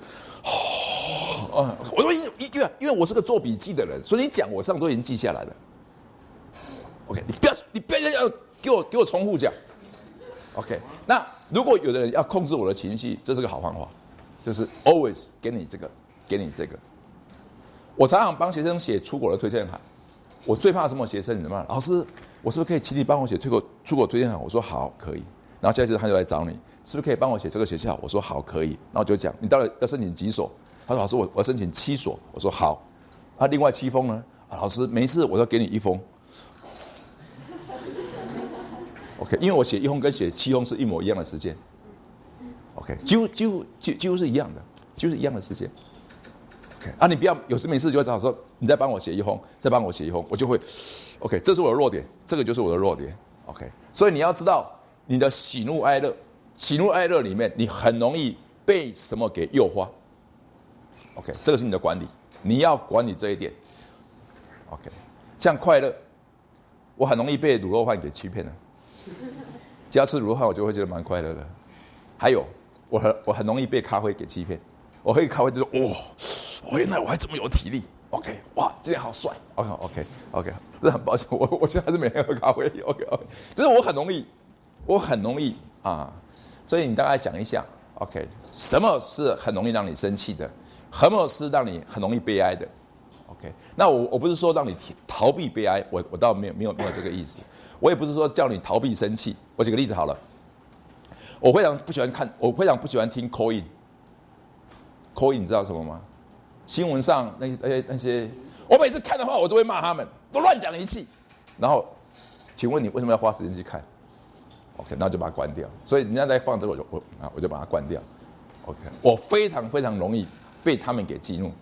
哦，我说因因为因为我是个做笔记的人，所以你讲我上都已经记下来了。OK，你不要你不要要给我给我重复讲。OK，那如果有的人要控制我的情绪，这是个好方法，就是 always 给你这个，给你这个。我常常帮学生写出国的推荐函，我最怕什么学生？你知道吗？老师，我是不是可以请你帮我写出国出国推荐函？我说好，可以。然后下一次他就来找你，是不是可以帮我写这个学校？我说好，可以。然后就讲你到底要申请几所？他说老师，我我要申请七所。我说好。啊，另外七封呢？啊，老师没事，我要给你一封。OK，因为我写一封跟写七封是一模一样的时间。OK，几乎几乎几几乎是一样的，几乎是一样的时间。啊，你不要有事没事就会找说你再帮我写一封，再帮我写一封，我就会 OK，这是我的弱点，这个就是我的弱点。OK，所以你要知道你的喜怒哀乐，喜怒哀乐里面你很容易被什么给诱惑。OK，这个是你的管理，你要管理这一点。OK，像快乐，我很容易被卤肉饭给欺骗了。只要吃卤肉饭，我就会觉得蛮快乐的。还有，我很我很容易被咖啡给欺骗。我喝咖啡就说哇，原来我还这么有体力。OK，哇，今天好帅。OK OK OK，这很抱歉，我 我现在是每天喝咖啡。OK OK，只是我很容易，我很容易啊。所以你大概想一想，OK，什么是很容易让你生气的？什么是让你很容易悲哀的？OK，那我我不是说让你逃避悲哀，我我倒没有没有没有这个意思。我也不是说叫你逃避生气。我举个例子好了，我非常不喜欢看，我非常不喜欢听 coin，coin 你知道什么吗？新闻上那些那些那些，我每次看的话，我都会骂他们，都乱讲一气。然后，请问你为什么要花时间去看？OK，那就把它关掉。所以人家在放这个，我就我啊，我就把它关掉。OK，我非常非常容易被他们给激怒。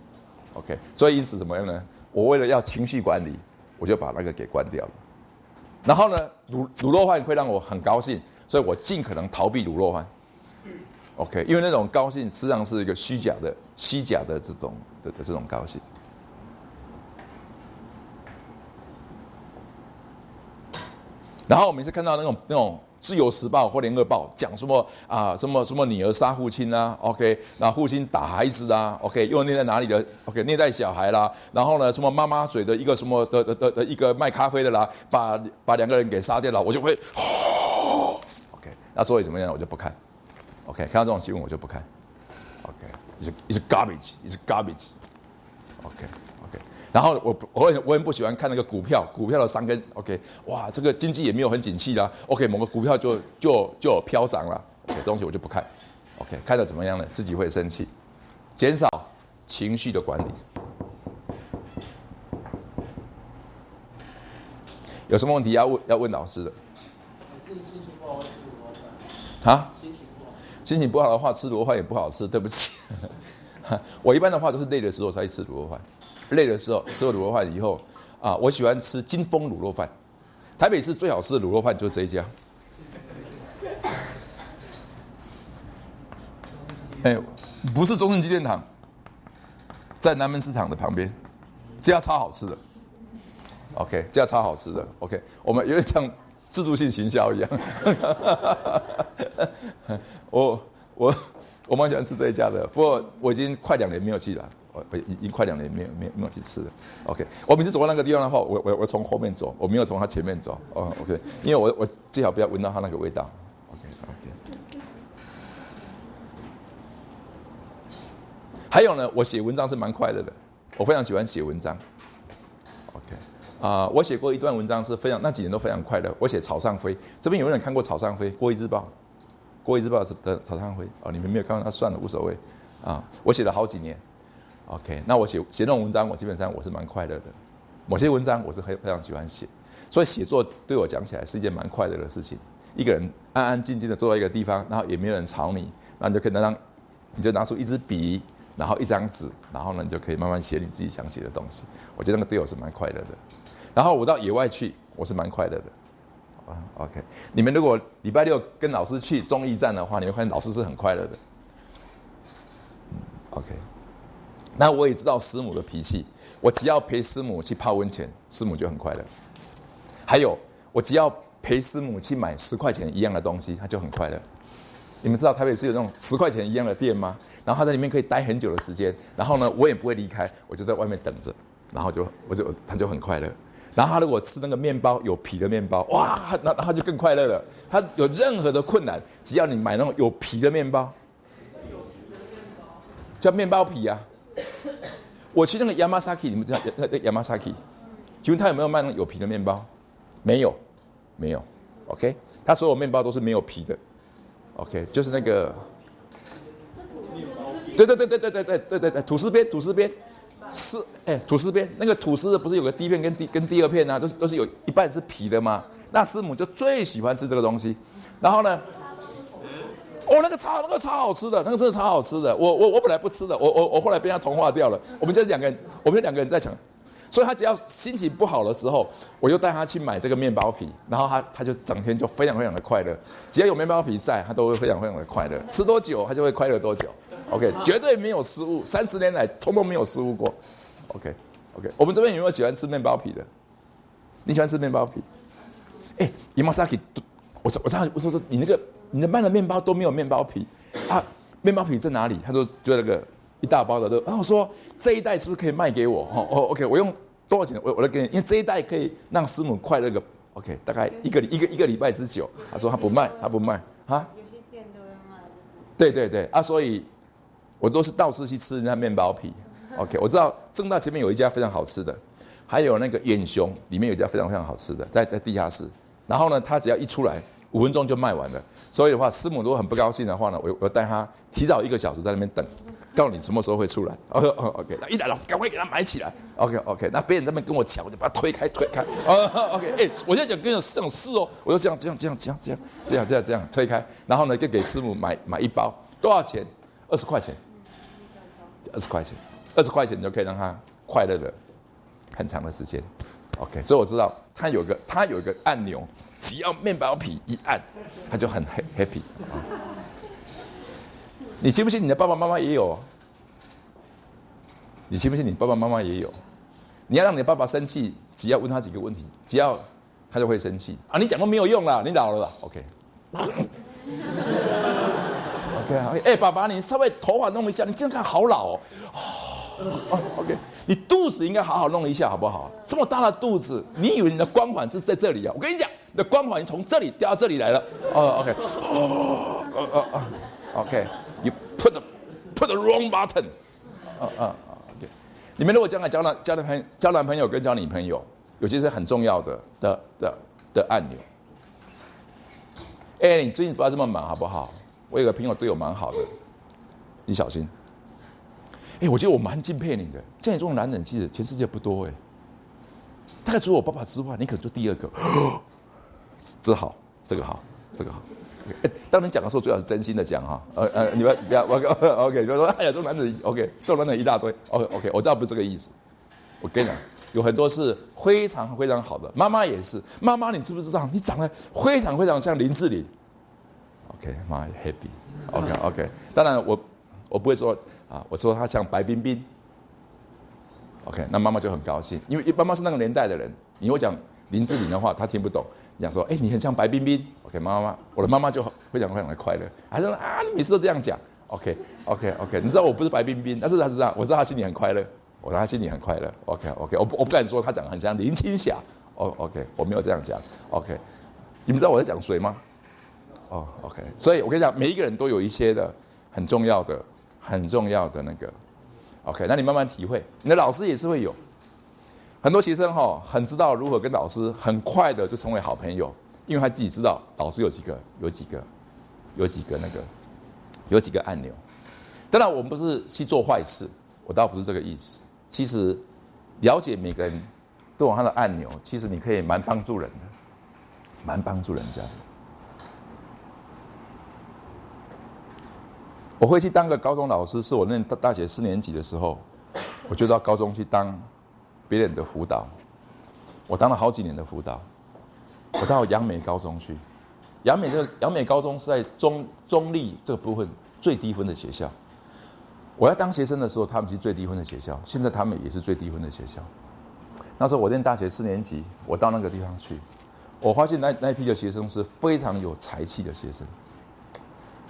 OK，所以因此怎么样呢？我为了要情绪管理，我就把那个给关掉了。然后呢，卤卤肉饭会让我很高兴，所以我尽可能逃避卤肉饭。OK，因为那种高兴实际上是一个虚假的、虚假的这种的的这种高兴。然后我每次看到那种那种《自由时报》或《联合报》讲什么啊什么什么女儿杀父亲啊，OK，那父亲打孩子啊，OK，又虐待哪里的，OK，虐待小孩啦，然后呢什么妈妈嘴的一个什么的的的的一个卖咖啡的啦，把把两个人给杀掉了，我就会，OK，那所以怎么样，我就不看，OK，看到这种新闻我就不看，OK，is is garbage is garbage。OK OK，。然后我我很我很不喜欢看那个股票，股票的三根，OK，哇，这个经济也没有很景气啦，OK，某个股票就就就飘涨了，OK，东西我就不看，OK，看的怎么样呢？自己会生气，减少情绪的管理。有什么问题要问要问老师的？心情不好？心情不好。的话，吃卤肉饭也不好吃，对不起。我一般的话都是累的时候才吃卤肉饭。累的时候吃了卤肉饭以后，啊，我喜欢吃金丰卤肉饭。台北市最好吃的卤肉饭就是这一家。哎，不是中正纪念堂，在南门市场的旁边，这家超好吃的。OK，这家超好吃的。OK，我们有点像自助性行销一样。我我我蛮喜欢吃这一家的，不过我已经快两年没有去了。我已经快两年没有没有没有去吃了，OK。我每次走过那个地方的话，我我我从后面走，我没有从他前面走，哦，OK。因为我我最好不要闻到他那个味道，OK OK。还有呢，我写文章是蛮快乐的，我非常喜欢写文章，OK。啊，我写过一段文章是非常那几年都非常快乐。我写草上飞，这边有没有人看过草上飞？郭一日报，郭一日报是的草上飞哦，你们没有看到那算了，无所谓啊。我写了好几年。OK，那我写写那种文章，我基本上我是蛮快乐的。某些文章我是很非常喜欢写，所以写作对我讲起来是一件蛮快乐的事情。一个人安安静静的坐在一个地方，然后也没有人吵你，那你就可以拿张，你就拿出一支笔，然后一张纸，然后呢你就可以慢慢写你自己想写的东西。我觉得那个对我是蛮快乐的。然后我到野外去，我是蛮快乐的。啊，OK，你们如果礼拜六跟老师去综艺站的话，你会发现老师是很快乐的。OK。那我也知道师母的脾气，我只要陪师母去泡温泉，师母就很快乐。还有，我只要陪师母去买十块钱一样的东西，他就很快乐。你们知道台北是有那种十块钱一样的店吗？然后他在里面可以待很久的时间，然后呢，我也不会离开，我就在外面等着，然后就我就他就很快乐。然后他如果吃那个面包有皮的面包，哇，那他就更快乐了。他有任何的困难，只要你买那种有皮的面包，叫面包皮啊。我去那个 Yamasaki，你们知道那那 Yamasaki，请问他有没有卖那种有皮的面包？没有，没有。OK，他所有面包都是没有皮的。OK，就是那个，对对对对对对对对对对，吐司边吐司边，是哎吐司边那个吐司不是有个第一片跟第跟第二片啊，都是都是有一半是皮的吗？那师母就最喜欢吃这个东西，然后呢？哦，那个超那个超好吃的，那个真的超好吃的。我我我本来不吃的，我我我后来被他同化掉了。我们就两个人，我们就两个人在抢，所以他只要心情不好的时候，我就带他去买这个面包皮，然后他他就整天就非常非常的快乐。只要有面包皮在，他都会非常非常的快乐。吃多久他就会快乐多久。OK，绝对没有失误，三十年来通通没有失误过。OK OK，我们这边有没有喜欢吃面包皮的？你喜欢吃面包皮？哎，Yamasaki，我说我说我说说你那个。你的卖的面包都没有面包皮啊？面包皮在哪里？他说就那个一大包的都。然后我说这一袋是不是可以卖给我？哦哦，OK，我用多少钱？我我来给你，因为这一袋可以让师母快乐个 OK，大概一个一个一个礼拜之久。他说他不卖，他不卖啊。有些店都会卖。对对对啊，所以我都是到处去吃人家面包皮。OK，我知道正大前面有一家非常好吃的，还有那个远雄里面有一家非常非常好吃的，在在地下室。然后呢，他只要一出来，五分钟就卖完了。所以的话，师母如果很不高兴的话呢，我我带他提早一个小时在那边等，告诉你什么时候会出来。OK OK，那一来了，赶快给他买起来。OK OK，那别人在那边跟我抢，我就把他推开推开。OK，哎，我现在讲跟你这种事哦，我就这样这样这样这样这样这样这样这样推开，然后呢就给师母买买一包，多少钱？二十块钱。二十块钱，二十块钱你就可以让他快乐的很长的时间。OK，所以我知道他有个他有一个按钮。只要面包皮一按，他就很 happy！你信不信你的爸爸妈妈也有？你信不信你爸爸妈妈也有？你要让你的爸爸生气，只要问他几个问题，只要他就会生气啊！你讲都没有用了，你老了，OK。对啊，哎，爸爸，你稍微头发弄一下，你这样看好老哦。哦，OK，你肚子应该好好弄一下，好不好？这么大的肚子，你以为你的光环是在这里啊？我跟你讲。的光环从这里掉到这里来了。哦，OK，哦，哦哦，OK，You put the put the wrong button。哦哦，OK。你们如果将来交男交男朋交男朋友跟交女朋友，有些是很重要的的的的按钮。哎，你最近不要这么忙好不好？我有个朋友对我蛮好的，你小心。哎，我觉得我蛮敬佩你的，像你这种男人其实全世界不多哎。大概除了我爸爸之外，你可能就第二个。这好，这个好，这个好。哎，当你讲的时候，最好是真心的讲哈。呃呃，你们不要，我 OK，比如说，哎呀，这种男子 OK，这种男人一大堆。OK OK，我知道不是这个意思。我跟你讲，有很多是非常非常好的。妈妈也是，妈妈你知不知道？你长得非常非常像林志玲。OK，妈 happy。OK OK，当然我我不会说啊，我说他像白冰冰。OK，那妈妈就很高兴，因为妈妈是那个年代的人。你会讲林志玲的话，她听不懂。你讲说，哎，你很像白冰冰。OK，妈妈，我的妈妈就非常非常的快乐。还说啊，你每次都这样讲。OK，OK，OK，你知道我不是白冰冰，但是他是这样，我知道他心里很快乐，我知道他心里很快乐。OK，OK，我我不敢说他长得很像林青霞。哦，OK，我没有这样讲。OK，你们知道我在讲谁吗？哦，OK，所以我跟你讲，每一个人都有一些的很重要的、很重要的那个。OK，那你慢慢体会，你的老师也是会有。很多学生哈很知道如何跟老师很快的就成为好朋友，因为他自己知道老师有几个有几个有几个那个有几个按钮。当然我们不是去做坏事，我倒不是这个意思。其实了解每个人都有他的按钮，其实你可以蛮帮助人的，蛮帮助人家。我会去当个高中老师，是我念大大学四年级的时候，我就到高中去当。别人的辅导，我当了好几年的辅导。我到杨美高中去，杨美这个杨美高中是在中中立这个部分最低分的学校。我要当学生的时候，他们是最低分的学校，现在他们也是最低分的学校。那时候我念大学四年级，我到那个地方去，我发现那那批的学生是非常有才气的学生。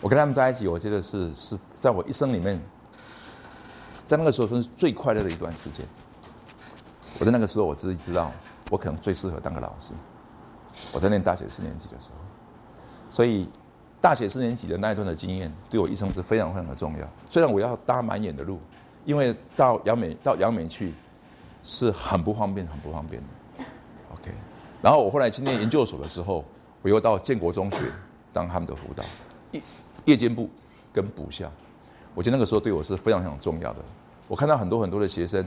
我跟他们在一起，我觉得是是在我一生里面，在那个时候算是最快乐的一段时间。我在那个时候，我自己知道，我可能最适合当个老师。我在念大学四年级的时候，所以大学四年级的那一段的经验，对我一生是非常非常的重要。虽然我要搭蛮远的路，因为到杨美到杨美去是很不方便，很不方便的。OK，然后我后来去念研究所的时候，我又到建国中学当他们的辅导，夜夜间部跟补校。我觉得那个时候对我是非常非常重要的。我看到很多很多的学生，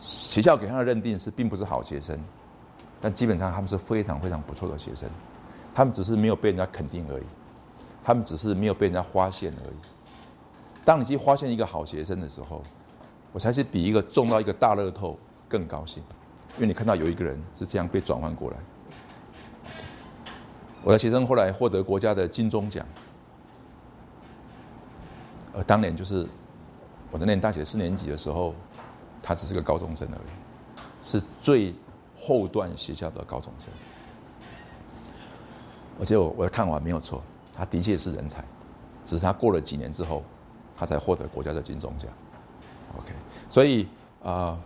学校给他的认定是并不是好学生，但基本上他们是非常非常不错的学生，他们只是没有被人家肯定而已，他们只是没有被人家发现而已。当你去发现一个好学生的时候，我才是比一个中到一个大乐透更高兴，因为你看到有一个人是这样被转换过来。我的学生后来获得国家的金钟奖。而当年就是我在念大学四年级的时候，他只是个高中生而已，是最后段学校的高中生。而且我我的看法没有错，他的确是人才，只是他过了几年之后，他才获得国家的金钟奖。OK，所以啊，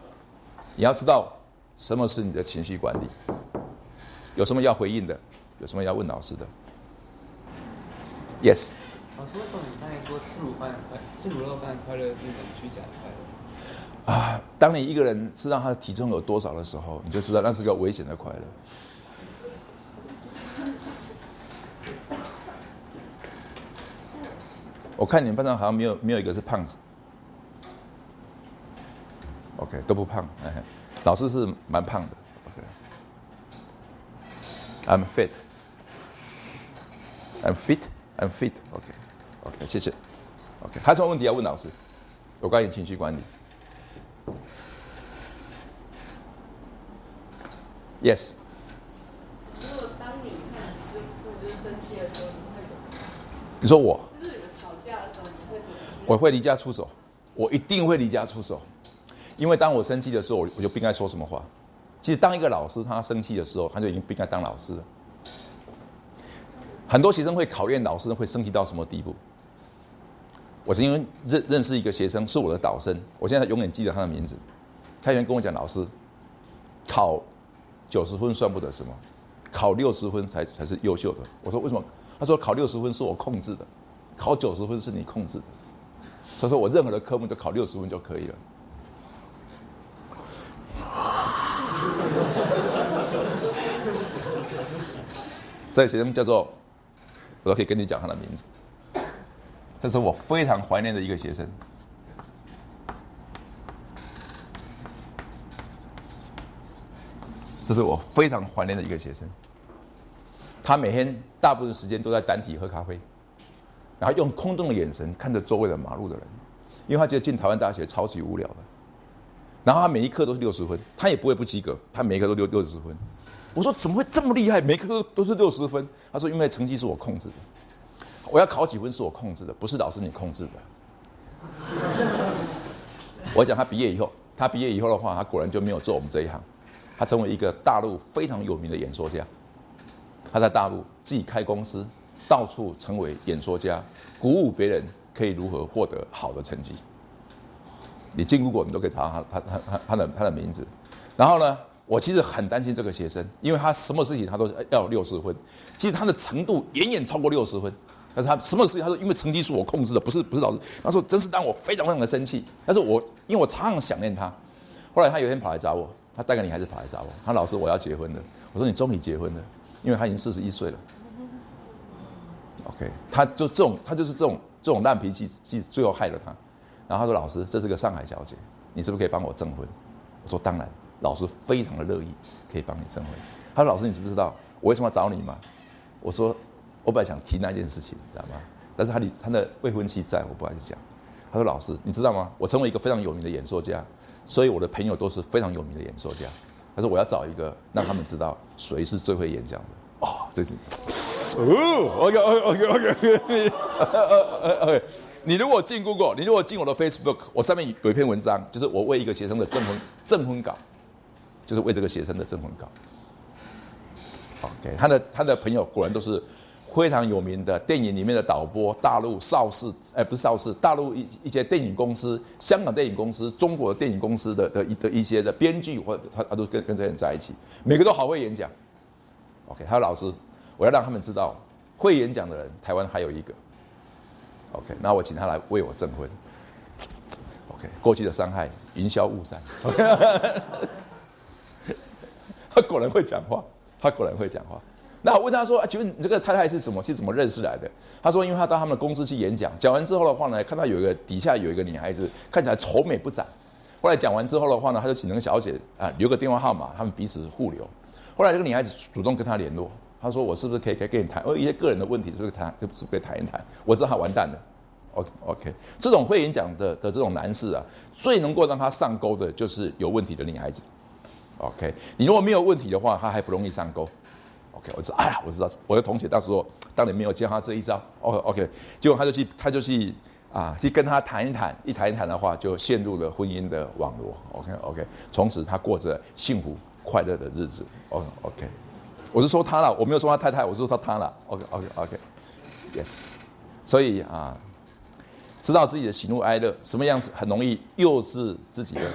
你要知道什么是你的情绪管理，有什么要回应的，有什么要问老师的。Yes。老师，为什么你刚才说吃卤饭快吃卤肉饭快乐是一种虚假的快乐？啊，当你一个人知道他的体重有多少的时候，你就知道那是个危险的快乐。我看你们班上好像没有没有一个是胖子，OK 都不胖，哎，老师是蛮胖的，OK，I'm fit，I'm fit，I'm fit，OK。OK，谢谢。OK，还有什么问题要问老师？有关于情绪管理。Yes。如果当你看你师傅是就是生气的时候，你会怎么？你说我？就是你们吵架的时候，你会怎么？我会离家出走，我一定会离家出走，因为当我生气的时候，我我就不应该说什么话。其实当一个老师他生气的时候，他就已经不应该当老师了。很多学生会考验老师会升级到什么地步？我是因为认认识一个学生，是我的导生，我现在永远记得他的名字。他原来跟我讲，老师，考九十分算不得什么，考六十分才才是优秀的。我说为什么？他说考六十分是我控制的，考九十分是你控制的。他说我任何的科目都考六十分就可以了。这个学生叫做，我都可以跟你讲他的名字。这是我非常怀念的一个学生，这是我非常怀念的一个学生。他每天大部分时间都在单体喝咖啡，然后用空洞的眼神看着周围的马路的人，因为他觉得进台湾大学超级无聊的。然后他每一科都是六十分，他也不会不及格，他每一科都六六十分。我说怎么会这么厉害？每科都是六十分？他说因为成绩是我控制的。我要考几分是我控制的，不是老师你控制的。我讲他毕业以后，他毕业以后的话，他果然就没有做我们这一行，他成为一个大陆非常有名的演说家。他在大陆自己开公司，到处成为演说家，鼓舞别人可以如何获得好的成绩。你进 Google 你都可以查到他他他他的他的名字。然后呢，我其实很担心这个学生，因为他什么事情他都要六十分，其实他的程度远远超过六十分。但是他什么事情？他说因为成绩是我控制的，不是不是老师。他说真是让我非常非常的生气。但是我因为我常常想念他。后来他有一天跑来找我，他带个女孩子跑来找我。他老师我要结婚了。我说你终于结婚了，因为他已经四十一岁了。OK，他就这种他就是这种这种烂脾气，是最后害了他。然后他说老师这是个上海小姐，你是不是可以帮我证婚？我说当然，老师非常的乐意可以帮你证婚。他说老师你知不知道我为什么要找你吗？我说。我本来想提那件事情，你知道吗？但是他的他的未婚妻在，我不爱讲。他说：“老师，你知道吗？我成为一个非常有名的演说家，所以我的朋友都是非常有名的演说家。他说我要找一个让他们知道谁是最会演讲的。哦，这是哦，OK OK OK OK OK。你如果进 Google，你如果进我的 Facebook，我上面有一篇文章，就是我为一个学生的证婚证婚稿，就是为这个学生的证婚稿。OK，他的他的朋友果然都是。非常有名的电影里面的导播，大陆邵氏，哎，不是邵氏，大陆一一些电影公司、香港电影公司、中国的电影公司的的一的一些的编剧，或者他他都跟跟这些人在一起，每个都好会演讲。OK，还有老师，我要让他们知道，会演讲的人，台湾还有一个。OK，那我请他来为我证婚。OK，过去的伤害云消雾散。OK 他果然会讲话，他果然会讲话。那我问他说：“啊，请问你这个太太是什么？是怎么认识来的？”他说：“因为他到他们的公司去演讲，讲完之后的话呢，看到有一个底下有一个女孩子，看起来愁眉不展。后来讲完之后的话呢，他就请那个小姐啊留个电话号码，他们彼此互留。后来这个女孩子主动跟他联络，他说：‘我是不是可以可以跟你谈？呃，一些个人的问题，是不是谈？是不是可以谈一谈？’我知道他完蛋了。OK OK，这种会演讲的的这种男士啊，最能够让他上钩的就是有问题的女孩子。OK，你如果没有问题的话，他还不容易上钩。OK，我知道，哎呀，我知道，我的同学当时候当你没有教他这一招。哦，OK，结果他就去，他就去啊，去跟他谈一谈，一谈一谈的话，就陷入了婚姻的网络。OK，OK，从此他过着幸福快乐的日子。OK，OK，我是说他了，我没有说他太太，我是说他了。OK，OK，OK，Yes，所以啊，知道自己的喜怒哀乐什么样子，很容易幼稚自己的。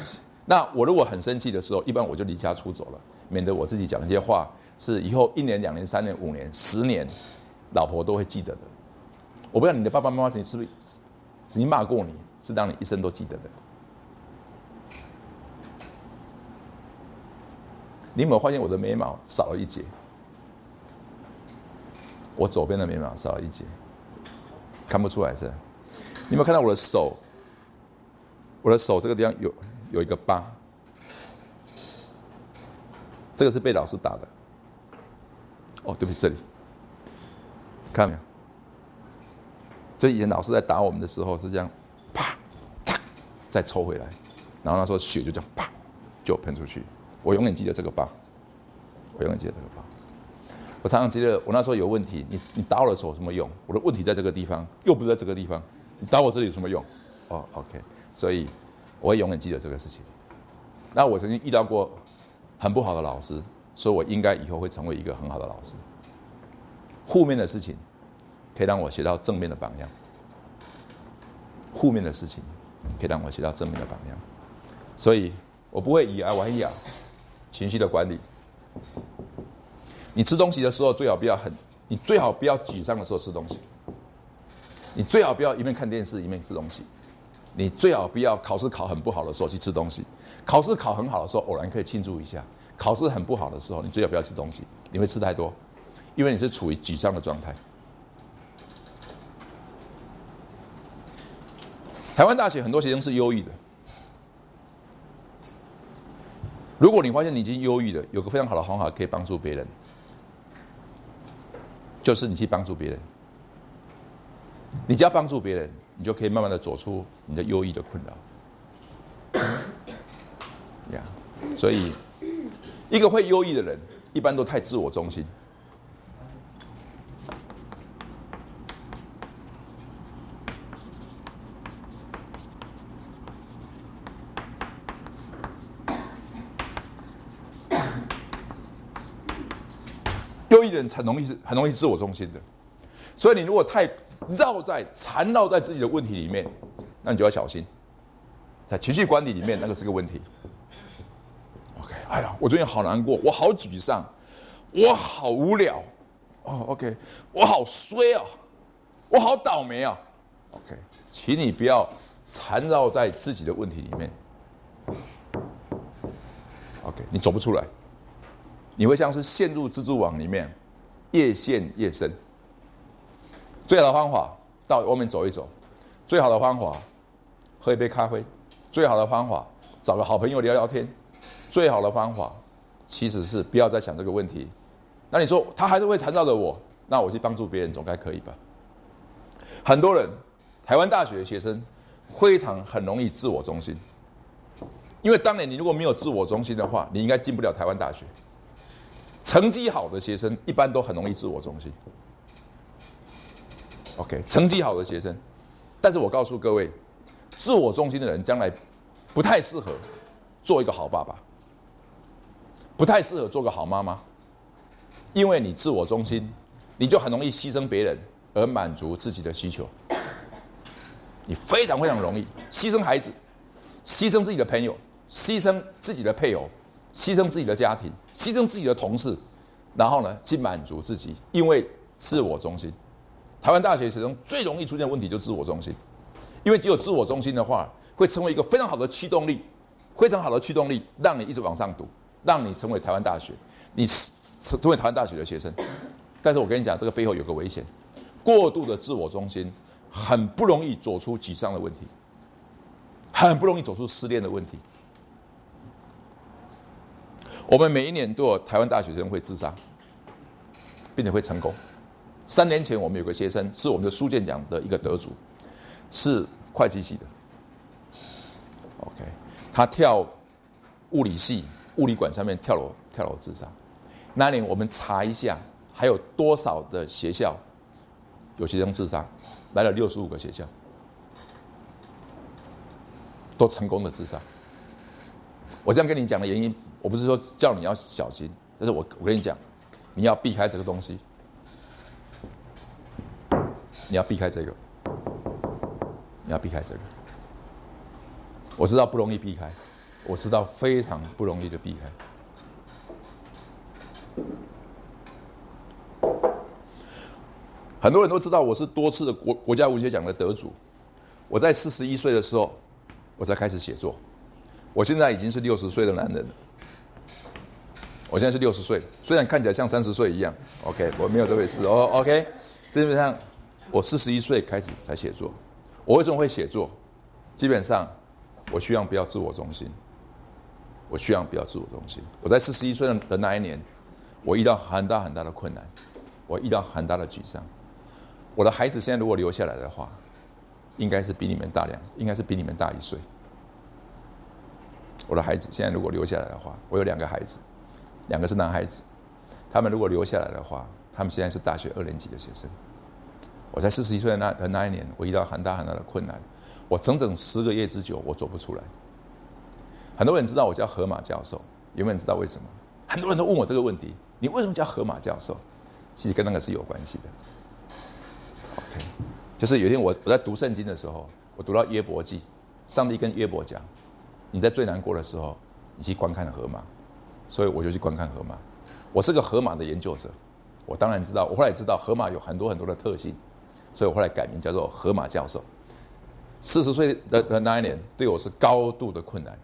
那我如果很生气的时候，一般我就离家出走了，免得我自己讲那些话。是以后一年、两年、三年、五年、十年，老婆都会记得的。我不知道你的爸爸妈妈，你是不是曾经骂过你？是让你一生都记得的。你有没有发现我的眉毛少了一截？我左边的眉毛少了一截，看不出来是？你有没有看到我的手？我的手这个地方有有一个疤，这个是被老师打的。哦，对不起，这里看到没有？就以前老师在打我们的时候是这样，啪，啪，再抽回来，然后他说血就这样啪就喷出去。我永远记得这个疤，我永远记得这个疤。我常常记得我那时候有问题，你你打我的手有什么用？我的问题在这个地方，又不是在这个地方，你打我这里有什么用？哦，OK，所以我会永远记得这个事情。那我曾经遇到过很不好的老师。所以我应该以后会成为一个很好的老师。负面的事情可以让我学到正面的榜样，负面的事情可以让我学到正面的榜样。所以我不会以牙还牙，情绪的管理。你吃东西的时候最好不要很，你最好不要沮丧的时候吃东西。你最好不要一面看电视一面吃东西。你最好不要考试考很不好的时候去吃东西。考试考很好的时候偶然可以庆祝一下。考试很不好的时候，你最好不要吃东西，你会吃太多，因为你是处于沮丧的状态。台湾大学很多学生是忧郁的，如果你发现你已经忧郁了，有个非常好的方法可以帮助别人，就是你去帮助别人。你只要帮助别人，你就可以慢慢的走出你的忧郁的困扰。呀，所以。一个会忧郁的人，一般都太自我中心。忧郁的人很容易是很容易自我中心的，所以你如果太绕在缠绕在自己的问题里面，那你就要小心，在情绪管理里面，那个是个问题。OK，哎呀，我最近好难过，我好沮丧，我好无聊，哦，OK，我好衰啊，我好倒霉啊，OK，请你不要缠绕在自己的问题里面，OK，你走不出来，你会像是陷入蜘蛛网里面，越陷越深。最好的方法到外面走一走，最好的方法喝一杯咖啡，最好的方法找个好朋友聊聊天。最好的方法，其实是不要再想这个问题。那你说他还是会缠绕着我，那我去帮助别人总该可以吧？很多人，台湾大学的学生非常很容易自我中心，因为当年你如果没有自我中心的话，你应该进不了台湾大学。成绩好的学生一般都很容易自我中心。OK，成绩好的学生，但是我告诉各位，自我中心的人将来不太适合做一个好爸爸。不太适合做个好妈妈，因为你自我中心，你就很容易牺牲别人而满足自己的需求。你非常非常容易牺牲孩子，牺牲自己的朋友，牺牲自己的配偶，牺牲自己的家庭，牺牲自己的同事，然后呢，去满足自己，因为自我中心。台湾大学学生最容易出现的问题就是自我中心，因为只有自我中心的话，会成为一个非常好的驱动力，非常好的驱动力，让你一直往上读，让你成为台湾大学，你成成为台湾大学的学生。但是我跟你讲，这个背后有个危险，过度的自我中心，很不容易走出沮丧的问题，很不容易走出失恋的问题。我们每一年都有台湾大学生会自杀，并且会成功。三年前，我们有个学生是我们的书卷奖的一个得主，是会计系的。OK，他跳物理系物理馆上面跳楼跳楼自杀。那年我们查一下，还有多少的学校有学生自杀？来了六十五个学校，都成功的自杀。我这样跟你讲的原因，我不是说叫你要小心，但是我我跟你讲，你要避开这个东西。你要避开这个，你要避开这个。我知道不容易避开，我知道非常不容易的避开。很多人都知道我是多次的国国家文学奖的得主。我在四十一岁的时候，我才开始写作。我现在已经是六十岁的男人了。我现在是六十岁，虽然看起来像三十岁一样。OK，我没有这回事哦。OK，基本上。我四十一岁开始才写作，我为什么会写作？基本上，我希望不要自我中心。我希望不要自我中心。我在四十一岁的那一年，我遇到很大很大的困难，我遇到很大的沮丧。我的孩子现在如果留下来的话，应该是比你们大两，应该是比你们大一岁。我的孩子现在如果留下来的话，我有两个孩子，两个是男孩子，他们如果留下来的话，他们现在是大学二年级的学生。我在四十一岁的那的那一年，我遇到很大很大的困难，我整整十个月之久，我走不出来。很多人知道我叫河马教授，有没有人知道为什么？很多人都问我这个问题：你为什么叫河马教授？其实跟那个是有关系的。OK，就是有一天我我在读圣经的时候，我读到约伯记，上帝跟约伯讲：你在最难过的时候，你去观看河马，所以我就去观看河马。我是个河马的研究者，我当然知道，我后来知道河马有很多很多的特性。所以我后来改名叫做河马教授。四十岁的的那一年，对我是高度的困难，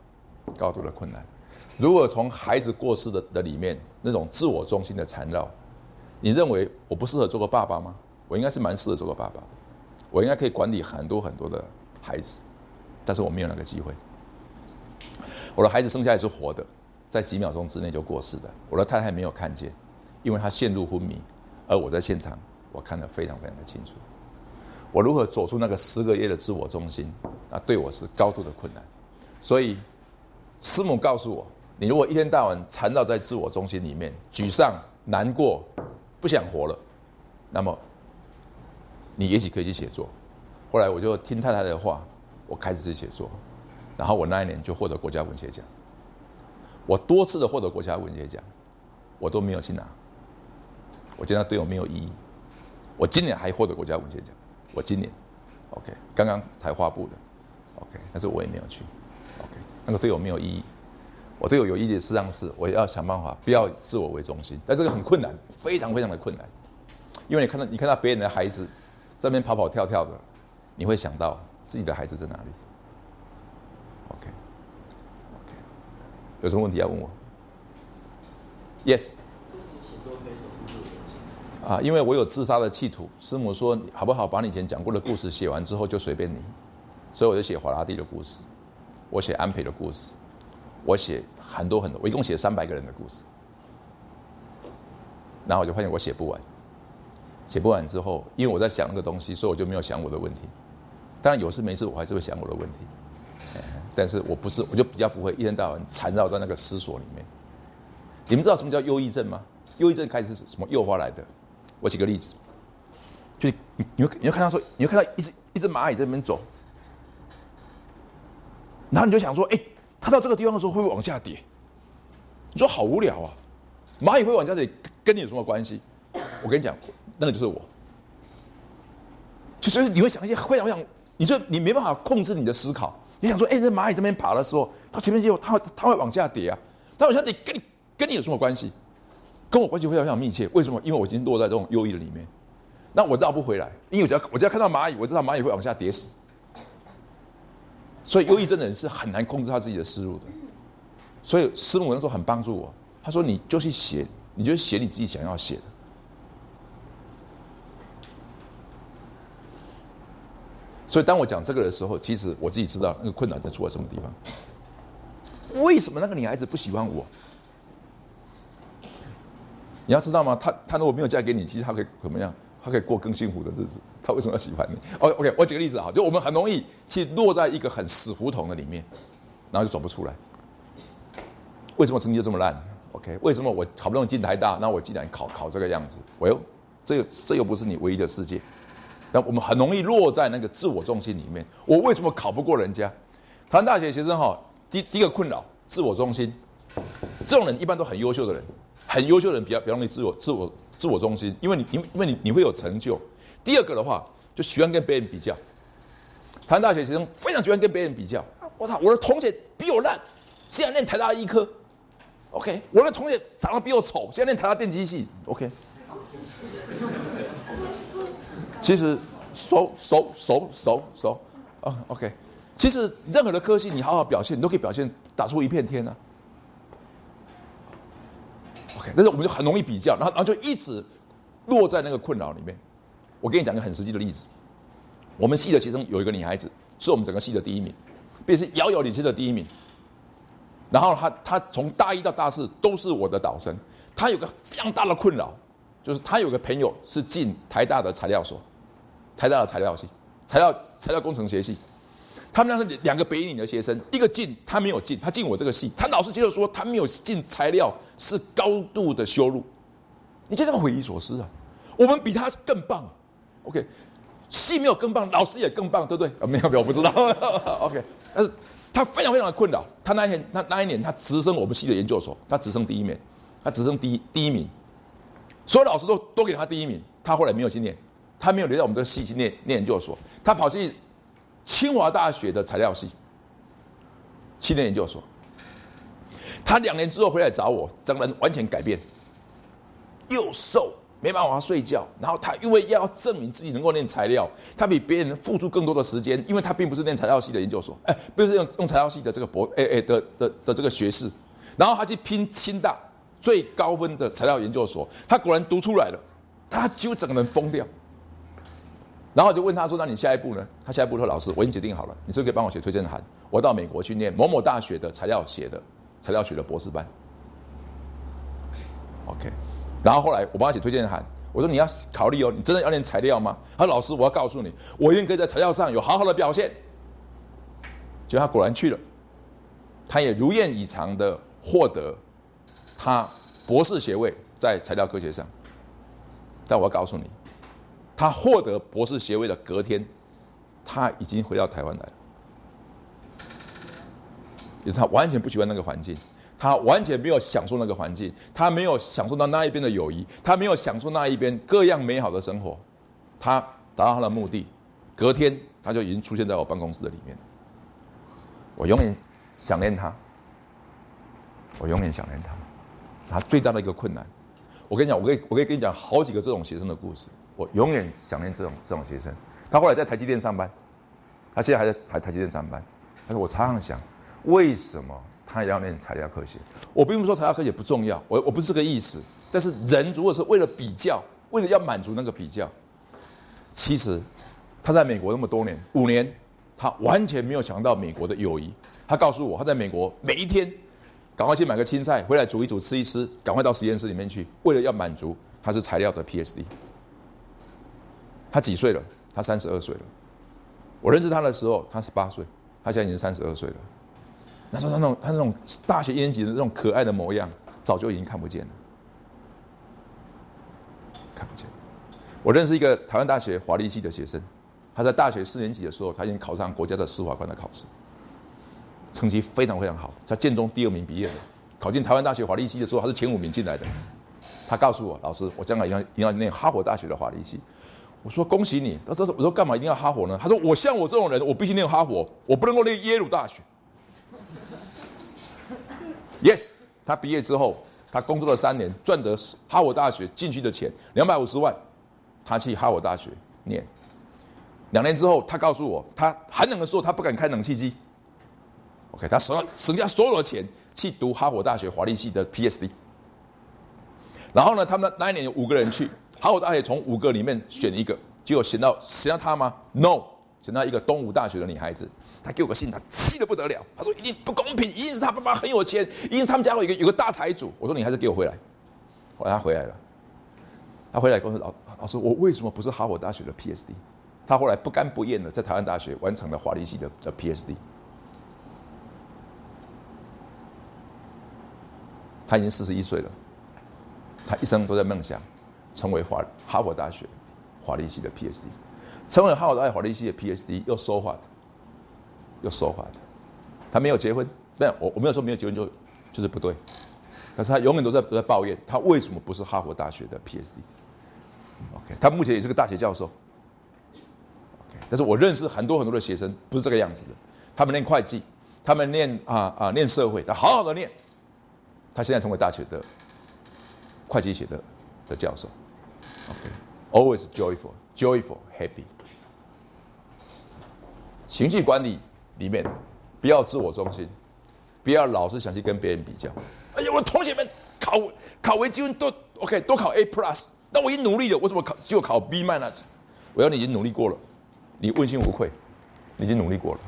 高度的困难。如果从孩子过世的的里面那种自我中心的缠绕，你认为我不适合做个爸爸吗？我应该是蛮适合做个爸爸，我应该可以管理很多很多的孩子，但是我没有那个机会。我的孩子生下来是活的，在几秒钟之内就过世的。我的太太没有看见，因为她陷入昏迷，而我在现场，我看得非常非常的清楚。我如何走出那个十个月的自我中心？啊，对我是高度的困难。所以，师母告诉我：，你如果一天到晚缠绕在自我中心里面，沮丧、难过、不想活了，那么，你也许可以去写作。后来我就听太太的话，我开始去写作。然后我那一年就获得国家文学奖。我多次的获得国家文学奖，我都没有去拿。我觉得对我没有意义。我今年还获得国家文学奖。我今年，OK，刚刚才发布的，OK，但是我也没有去，OK，那个对我没有意义。我对我有意义的事实上是，我要想办法不要自我为中心，但这个很困难，非常非常的困难，因为你看到你看到别人的孩子在那边跑跑跳跳的，你会想到自己的孩子在哪里？OK，OK，有什么问题要问我？Yes。啊，因为我有自杀的企图，师母说好不好？把你以前讲过的故事写完之后就随便你，所以我就写华拉蒂的故事，我写安培的故事，我写很多很多，我一共写三百个人的故事，然后我就发现我写不完，写不完之后，因为我在想那个东西，所以我就没有想我的问题。当然有事没事我还是会想我的问题，但是我不是，我就比较不会一天到晚缠绕在那个思索里面。你们知道什么叫忧郁症吗？忧郁症开始是什么诱发来的？我举个例子，就你你会你会看到说，你会看到一只一只蚂蚁在那边走，然后你就想说，哎，它到这个地方的时候会不会往下跌？你说好无聊啊，蚂蚁会往下跌，跟你有什么关系？我跟你讲，那个就是我。就所以你会想一些会想想，你说你没办法控制你的思考。你想说，哎，这蚂蚁这边爬的时候，它前面就它它会往下跌啊，它往下跌跟你跟你有什么关系？跟我关系非常非常密切。为什么？因为我已经落在这种忧郁的里面，那我绕不回来。因为我只要我只要看到蚂蚁，我知道蚂蚁会往下跌死。所以忧郁症的人是很难控制他自己的思路的。所以师母那时候很帮助我，他说：“你就去写，你就写你自己想要写的。”所以当我讲这个的时候，其实我自己知道那个困难在出在什么地方。为什么那个女孩子不喜欢我？你要知道吗？她她如果没有嫁给你，其实她可以怎么样？她可以过更幸福的日子。她为什么要喜欢你？O OK，我举个例子啊，就我们很容易去落在一个很死胡同的里面，然后就走不出来。为什么成绩就这么烂？OK，为什么我好不容易进台大，那我竟然考考这个样子？我又这这又不是你唯一的世界。那我们很容易落在那个自我中心里面。我为什么考不过人家？台湾大学学生哈，第第一个困扰自我中心，这种人一般都很优秀的人，很优秀的人比较比较容易自我自我自我中心，因为你因因为你你会有成就。第二个的话，就喜欢跟别人比较。台大学学生非常喜欢跟别人比较。我操，我的同学比我烂，现在念台大医科。OK，我的同学长得比我丑，现在念台大电机系。OK。其实，熟熟熟熟熟，啊，OK。其实任何的科系，你好好表现，你都可以表现打出一片天啊。OK，但是我们就很容易比较，然后然后就一直落在那个困扰里面。我跟你讲个很实际的例子，我们系的学生有一个女孩子，是我们整个系的第一名，并且是遥遥领先的第一名。然后她她从大一到大四都是我的导生，她有个非常大的困扰，就是她有个朋友是进台大的材料所。台大的材料系，材料材料工程学系，他们那是两个北影的学生，一个进他没有进，他进我这个系，他老师接着说他没有进材料是高度的羞辱，你这个匪夷所思啊！我们比他更棒，OK，系没有更棒，老师也更棒，对不对？啊，没有没有，我不知道，OK，但是他非常非常的困扰，他那一天他那一年他直升我们系的研究所，他直升第一名，他直升第一第一名，所有老师都都给他第一名，他后来没有去念。他没有留在我们这个系去念念研究所，他跑去清华大学的材料系青年研究所。他两年之后回来找我，整个人完全改变，又瘦，没办法睡觉。然后他因为要证明自己能够念材料，他比别人付出更多的时间，因为他并不是念材料系的研究所，哎，不是用用材料系的这个博，哎哎的的的这个学士。然后他去拼清大最高分的材料研究所，他果然读出来了，他就整个人疯掉。然后就问他说：“那你下一步呢？”他下一步说：“老师，我已经决定好了，你是不是可以帮我写推荐函？我到美国去念某某大学的材料学的材料学的博士班。”OK。然后后来我帮他写推荐函，我说：“你要考虑哦，你真的要念材料吗？”他说：“老师，我要告诉你，我一定可以在材料上有好好的表现。”结果他果然去了，他也如愿以偿的获得他博士学位在材料科学上。但我要告诉你。他获得博士学位的隔天，他已经回到台湾来了。因为他完全不喜欢那个环境，他完全没有享受那个环境，他没有享受到那一边的友谊，他没有享受那一边各样美好的生活。他达到他的目的，隔天他就已经出现在我办公室的里面。我永远想念他，我永远想念他。他最大的一个困难，我跟你讲，我可以我可以跟你讲好几个这种学生的故事。我永远想念这种这种学生。他后来在台积电上班，他现在还在台台积电上班。他说：“我常常想，为什么他要念材料科学？我并不是说材料科学不重要，我我不是这个意思。但是人如果是为了比较，为了要满足那个比较，其实他在美国那么多年，五年，他完全没有想到美国的友谊。他告诉我，他在美国每一天，赶快去买个青菜回来煮一煮吃一吃，赶快到实验室里面去，为了要满足他是材料的 P S D。”他几岁了？他三十二岁了。我认识他的时候，他十八岁，他现在已经三十二岁了。那时候他那种他那种大学一年级的那种可爱的模样，早就已经看不见了，看不见。我认识一个台湾大学华立系的学生，他在大学四年级的时候，他已经考上国家的司法官的考试，成绩非常非常好，在建中第二名毕业的，考进台湾大学华立系的时候，他是前五名进来的。他告诉我，老师，我将来要要念哈佛大学的法律系。我说恭喜你。他说我说干嘛一定要哈佛呢？他说我像我这种人，我必须念哈佛，我不能够念耶鲁大学。Yes，他毕业之后，他工作了三年，赚得哈佛大学进去的钱两百五十万，他去哈佛大学念。两年之后，他告诉我，他寒冷的时候他不敢开冷气机。OK，他省省下所有的钱去读哈佛大学法律系的 PSD。然后呢，他们那一年有五个人去哈佛大学，从五个里面选一个，结果选到选到他吗？No，选到一个东吴大学的女孩子。他给我个信，他气得不得了。他说一定不公平，一定是他爸爸很有钱，一定是他们家有一个有个大财主。我说你还是给我回来。后来他回来了，他回来跟我说老老师，我为什么不是哈佛大学的 PSD？他后来不甘不厌的在台湾大学完成了法律系的的 PSD。他已经四十一岁了，他一生都在梦想成为华哈佛大学法律系的 PSD，成为哈佛大学法律系的 PSD 又说话的，又说话的，他没有结婚，但我我没有说没有结婚就就是不对，可是他永远都在都在抱怨他为什么不是哈佛大学的 PSD。OK，他目前也是个大学教授。OK，但是我认识很多很多的学生不是这个样子的，他们念会计，他们念啊啊念社会，他好好的念。他现在成为大学的会计学的的教授，OK，always joyful, joyful, happy。情绪管理里面不要自我中心，不要老是想去跟别人比较。哎呀，我的同学们考考微积分都 OK，都考 A plus，但我已经努力了，我怎么考就考 B minus？我要你已经努力过了，你问心无愧，你已经努力过了。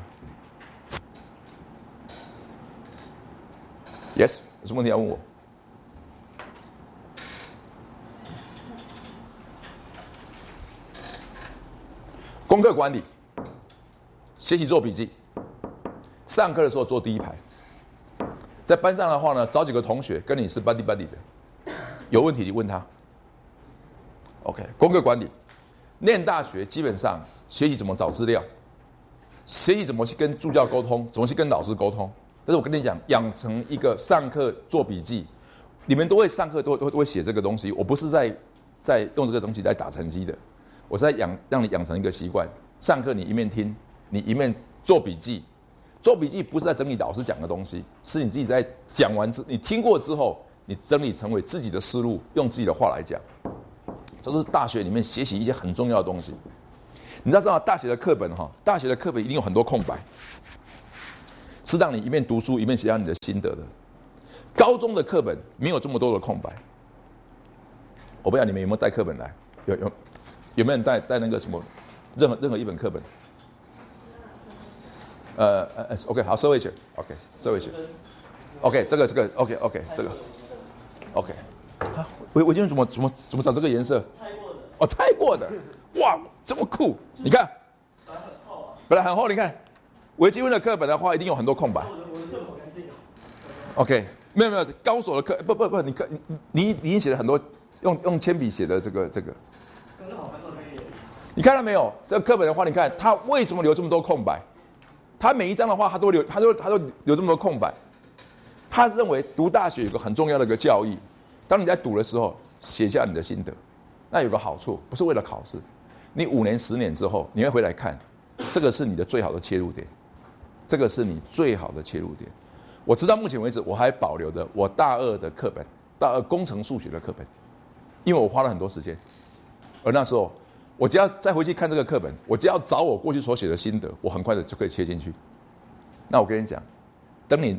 Yes。有什么问题要问我？功课管理，学习做笔记，上课的时候坐第一排。在班上的话呢，找几个同学跟你是 buddy buddy 的，有问题你问他。OK，功课管理，念大学基本上学习怎么找资料，学习怎么去跟助教沟通，怎么去跟老师沟通。但是我跟你讲，养成一个上课做笔记，你们都会上课都都都会写这个东西。我不是在在用这个东西来打成绩的，我是在养让你养成一个习惯。上课你一面听，你一面做笔记。做笔记不是在整理老师讲的东西，是你自己在讲完之，你听过之后，你整理成为自己的思路，用自己的话来讲。这都是大学里面学习一些很重要的东西。你知道，大学的课本哈，大学的课本一定有很多空白。是让你一面读书一面写下你的心得的。高中的课本没有这么多的空白。我不知道你们有没有带课本来？有有有没有人带带那个什么任何任何一本课本？呃呃，OK，好，收回去，OK，收回去，OK，这个这个，OK OK，这个，OK。啊，我我今天怎么怎么怎么找这个颜色？猜过的。哦，猜过的。哇，这么酷！你看，本来很厚啊。本来很厚，你看。微积分的课本的话，一定有很多空白。OK，没有没有，高手的课不不不，你课你你已经写了很多用用铅笔写的这个这个。你看到没有？这课本的话，你看他为什么留这么多空白？他每一章的话，他都留，他都他都留这么多空白。他认为读大学有个很重要的一个教义，当你在读的时候，写下你的心得，那有个好处，不是为了考试，你五年十年之后，你会回来看，这个是你的最好的切入点。这个是你最好的切入点。我直到目前为止，我还保留着我大二的课本，大二工程数学的课本，因为我花了很多时间。而那时候，我只要再回去看这个课本，我只要找我过去所写的心得，我很快的就可以切进去。那我跟你讲，等你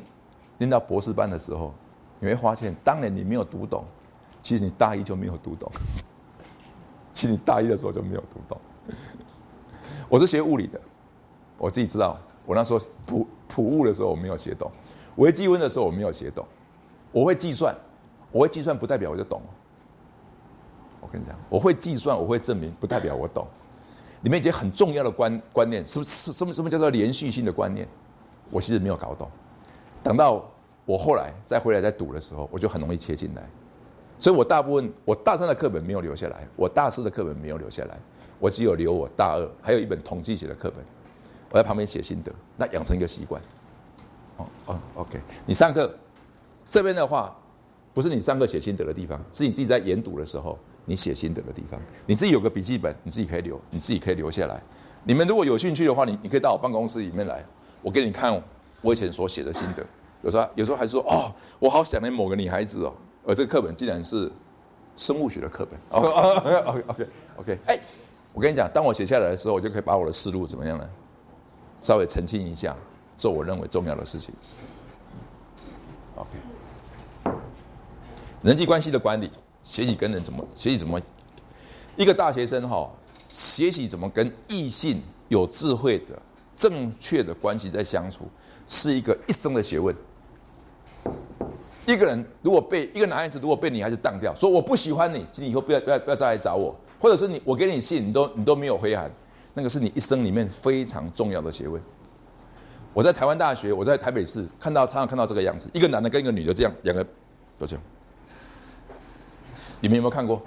念到博士班的时候，你会发现，当年你没有读懂，其实你大一就没有读懂。其实你大一的时候就没有读懂。我是学物理的，我自己知道。我那时候普普物的时候我没有写懂，微积分的时候我没有写懂，我会计算，我会计算不代表我就懂。我跟你讲，我会计算，我会证明，不代表我懂。里面一些很重要的观观念，什么什么什么叫做连续性的观念，我其实没有搞懂。等到我后来再回来再读的时候，我就很容易切进来。所以我大部分我大三的课本没有留下来，我大四的课本没有留下来，我只有留我大二还有一本统计学的课本。我在旁边写心得，那养成一个习惯。哦哦，OK。你上课这边的话，不是你上课写心得的地方，是你自己在研读的时候你写心得的地方。你自己有个笔记本，你自己可以留，你自己可以留下来。你们如果有兴趣的话，你你可以到我办公室里面来，我给你看我以前所写的心得。有时候有时候还说哦，我好想念某个女孩子哦，而这个课本竟然是生物学的课本。OK OK OK OK，哎，我跟你讲，当我写下来的时候，我就可以把我的思路怎么样呢？稍微澄清一下，做我认为重要的事情。OK，人际关系的管理，学习跟人怎么学习怎么，一个大学生哈，学习怎么跟异性有智慧的、正确的关系在相处，是一个一生的学问。一个人如果被一个男孩子如果被女孩子当掉，说我不喜欢你，请你以后不要不要不要再来找我，或者是你我给你信，你都你都没有回函，那个是你一生里面非常重要的学问。我在台湾大学，我在台北市看到常常看到这个样子，一个男的跟一个女的这样，两个都这样。你们有没有看过？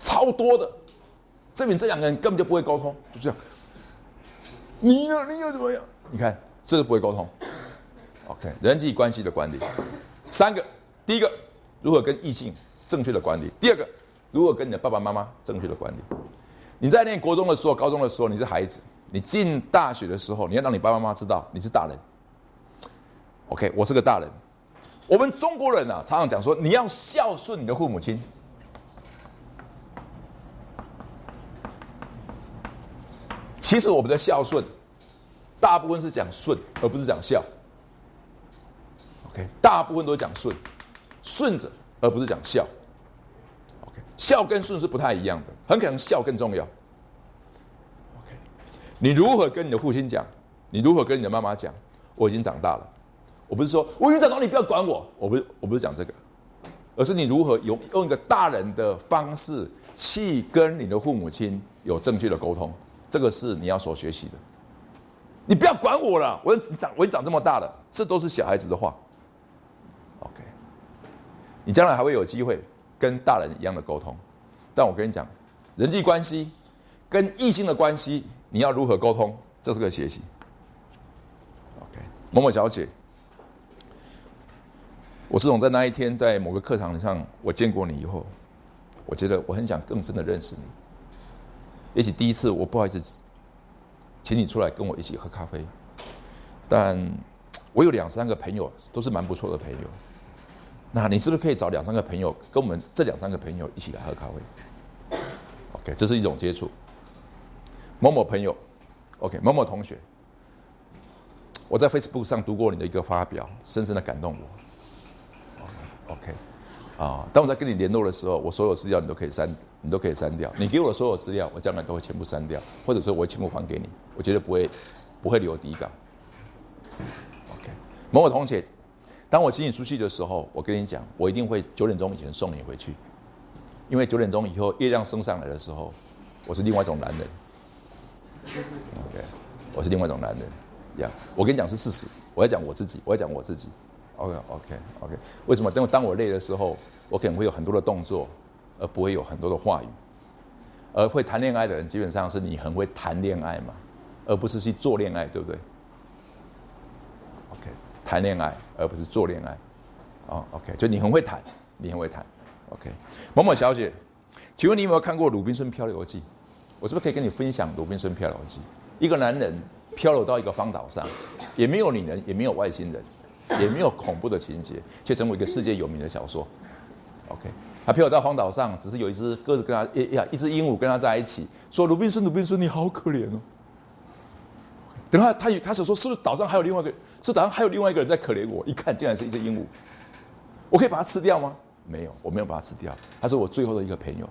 超多的，证明这两个人根本就不会沟通，就这样。你呢？你又怎么样？你看，这个不会沟通。OK，人际关系的管理，三个，第一个，如何跟异性正确的管理；第二个，如何跟你的爸爸妈妈正确的管理。你在念国中的时候、高中的时候，你是孩子；你进大学的时候，你要让你爸爸妈妈知道你是大人。OK，我是个大人。我们中国人啊，常常讲说你要孝顺你的父母亲。其实我们的孝顺，大部分是讲顺，而不是讲孝。OK，大部分都讲顺，顺着，而不是讲孝。OK，孝跟顺是不太一样的，很可能孝更重要。OK，你如何跟你的父亲讲？你如何跟你的妈妈讲？我已经长大了，我不是说我已经长，你不要管我。我不是，我不是讲这个，而是你如何用用一个大人的方式去跟你的父母亲有正确的沟通，这个是你要所学习的。你不要管我了，我长我长这么大了，这都是小孩子的话。OK，你将来还会有机会跟大人一样的沟通，但我跟你讲，人际关系跟异性的关系，你要如何沟通，这是个学习。OK，某某小姐，我自从在那一天在某个课堂上我见过你以后，我觉得我很想更深的认识你。也许第一次我不好意思请你出来跟我一起喝咖啡，但我有两三个朋友都是蛮不错的朋友。那你是不是可以找两三个朋友，跟我们这两三个朋友一起来喝咖啡？OK，这是一种接触。某某朋友，OK，某某同学，我在 Facebook 上读过你的一个发表，深深的感动我。OK，啊，当我在跟你联络的时候，我所有资料你都可以删，你都可以删掉。你给我的所有资料，我将来都会全部删掉，或者说我会全部还给你，我绝对不会不会留底稿。OK，某某同学。当我请你出去的时候，我跟你讲，我一定会九点钟以前送你回去，因为九点钟以后月亮升上来的时候，我是另外一种男人。OK，我是另外一种男人，呀，我跟你讲是事实，我要讲我自己，我要讲我自己。OK，OK，OK，为什么？等我当我累的时候，我可能会有很多的动作，而不会有很多的话语。而会谈恋爱的人，基本上是你很会谈恋爱嘛，而不是去做恋爱，对不对？OK，？谈恋爱，而不是做恋爱，哦，OK，就你很会谈，你很会谈，OK。某某小姐，请问你有没有看过《鲁滨逊漂流记》？我是不是可以跟你分享《鲁滨逊漂流记》？一个男人漂流到一个荒岛上，也没有女人，也没有外星人，也没有恐怖的情节，却成为一个世界有名的小说。OK，他漂流到荒岛上，只是有一只鸽子跟他，哎呀，一只鹦鹉跟他在一起，说：“鲁滨逊，鲁滨逊，你好可怜哦。”等他，他他想说，是不是岛上还有另外一个？是岛上还有另外一个人在可怜我？一看，竟然是一只鹦鹉。我可以把它吃掉吗？没有，我没有把它吃掉。他是我最后的一个朋友。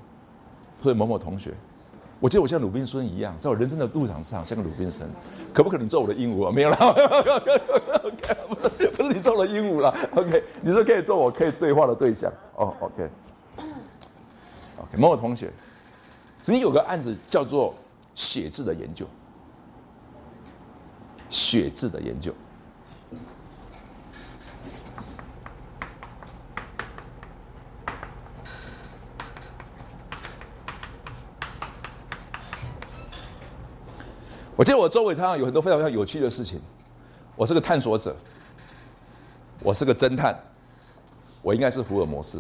所以某某同学，我觉得我像鲁滨孙一样，在我人生的路上上像个鲁滨孙。可不可能做我的鹦鹉啊？没有了。不是你做了鹦鹉了？OK，你说可以做我可以对话的对象。哦，OK。OK，某某同学，曾经有个案子叫做写字的研究。血字的研究，我记得我周围常常有很多非常非常有趣的事情。我是个探索者，我是个侦探，我应该是福尔摩斯，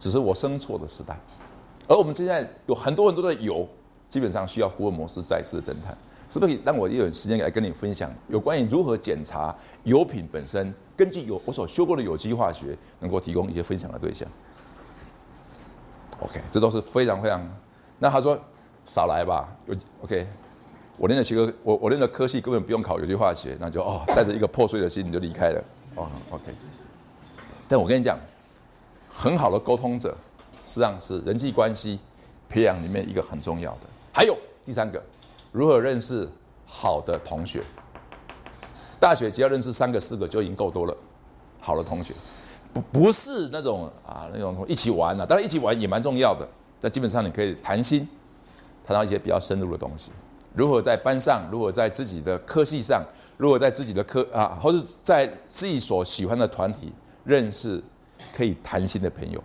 只是我生错的时代。而我们现在有很多很多的油，基本上需要福尔摩斯再次的侦探。是不是可以让我也有时间来跟你分享有关于如何检查油品本身？根据有我所修过的有机化学，能够提供一些分享的对象。OK，这都是非常非常。那他说少来吧，OK。我练的学科，我我练的科系根本不用考有机化学，那就哦，带着一个破碎的心你就离开了。哦，OK。但我跟你讲，很好的沟通者，实际上是人际关系培养里面一个很重要的。还有第三个，如何认识好的同学？大学只要认识三个四个就已经够多了。好的同学，不不是那种啊那种一起玩啊，当然一起玩也蛮重要的。但基本上你可以谈心，谈到一些比较深入的东西。如何在班上，如何在自己的科系上，如何在自己的科啊，或者在自己所喜欢的团体认识可以谈心的朋友。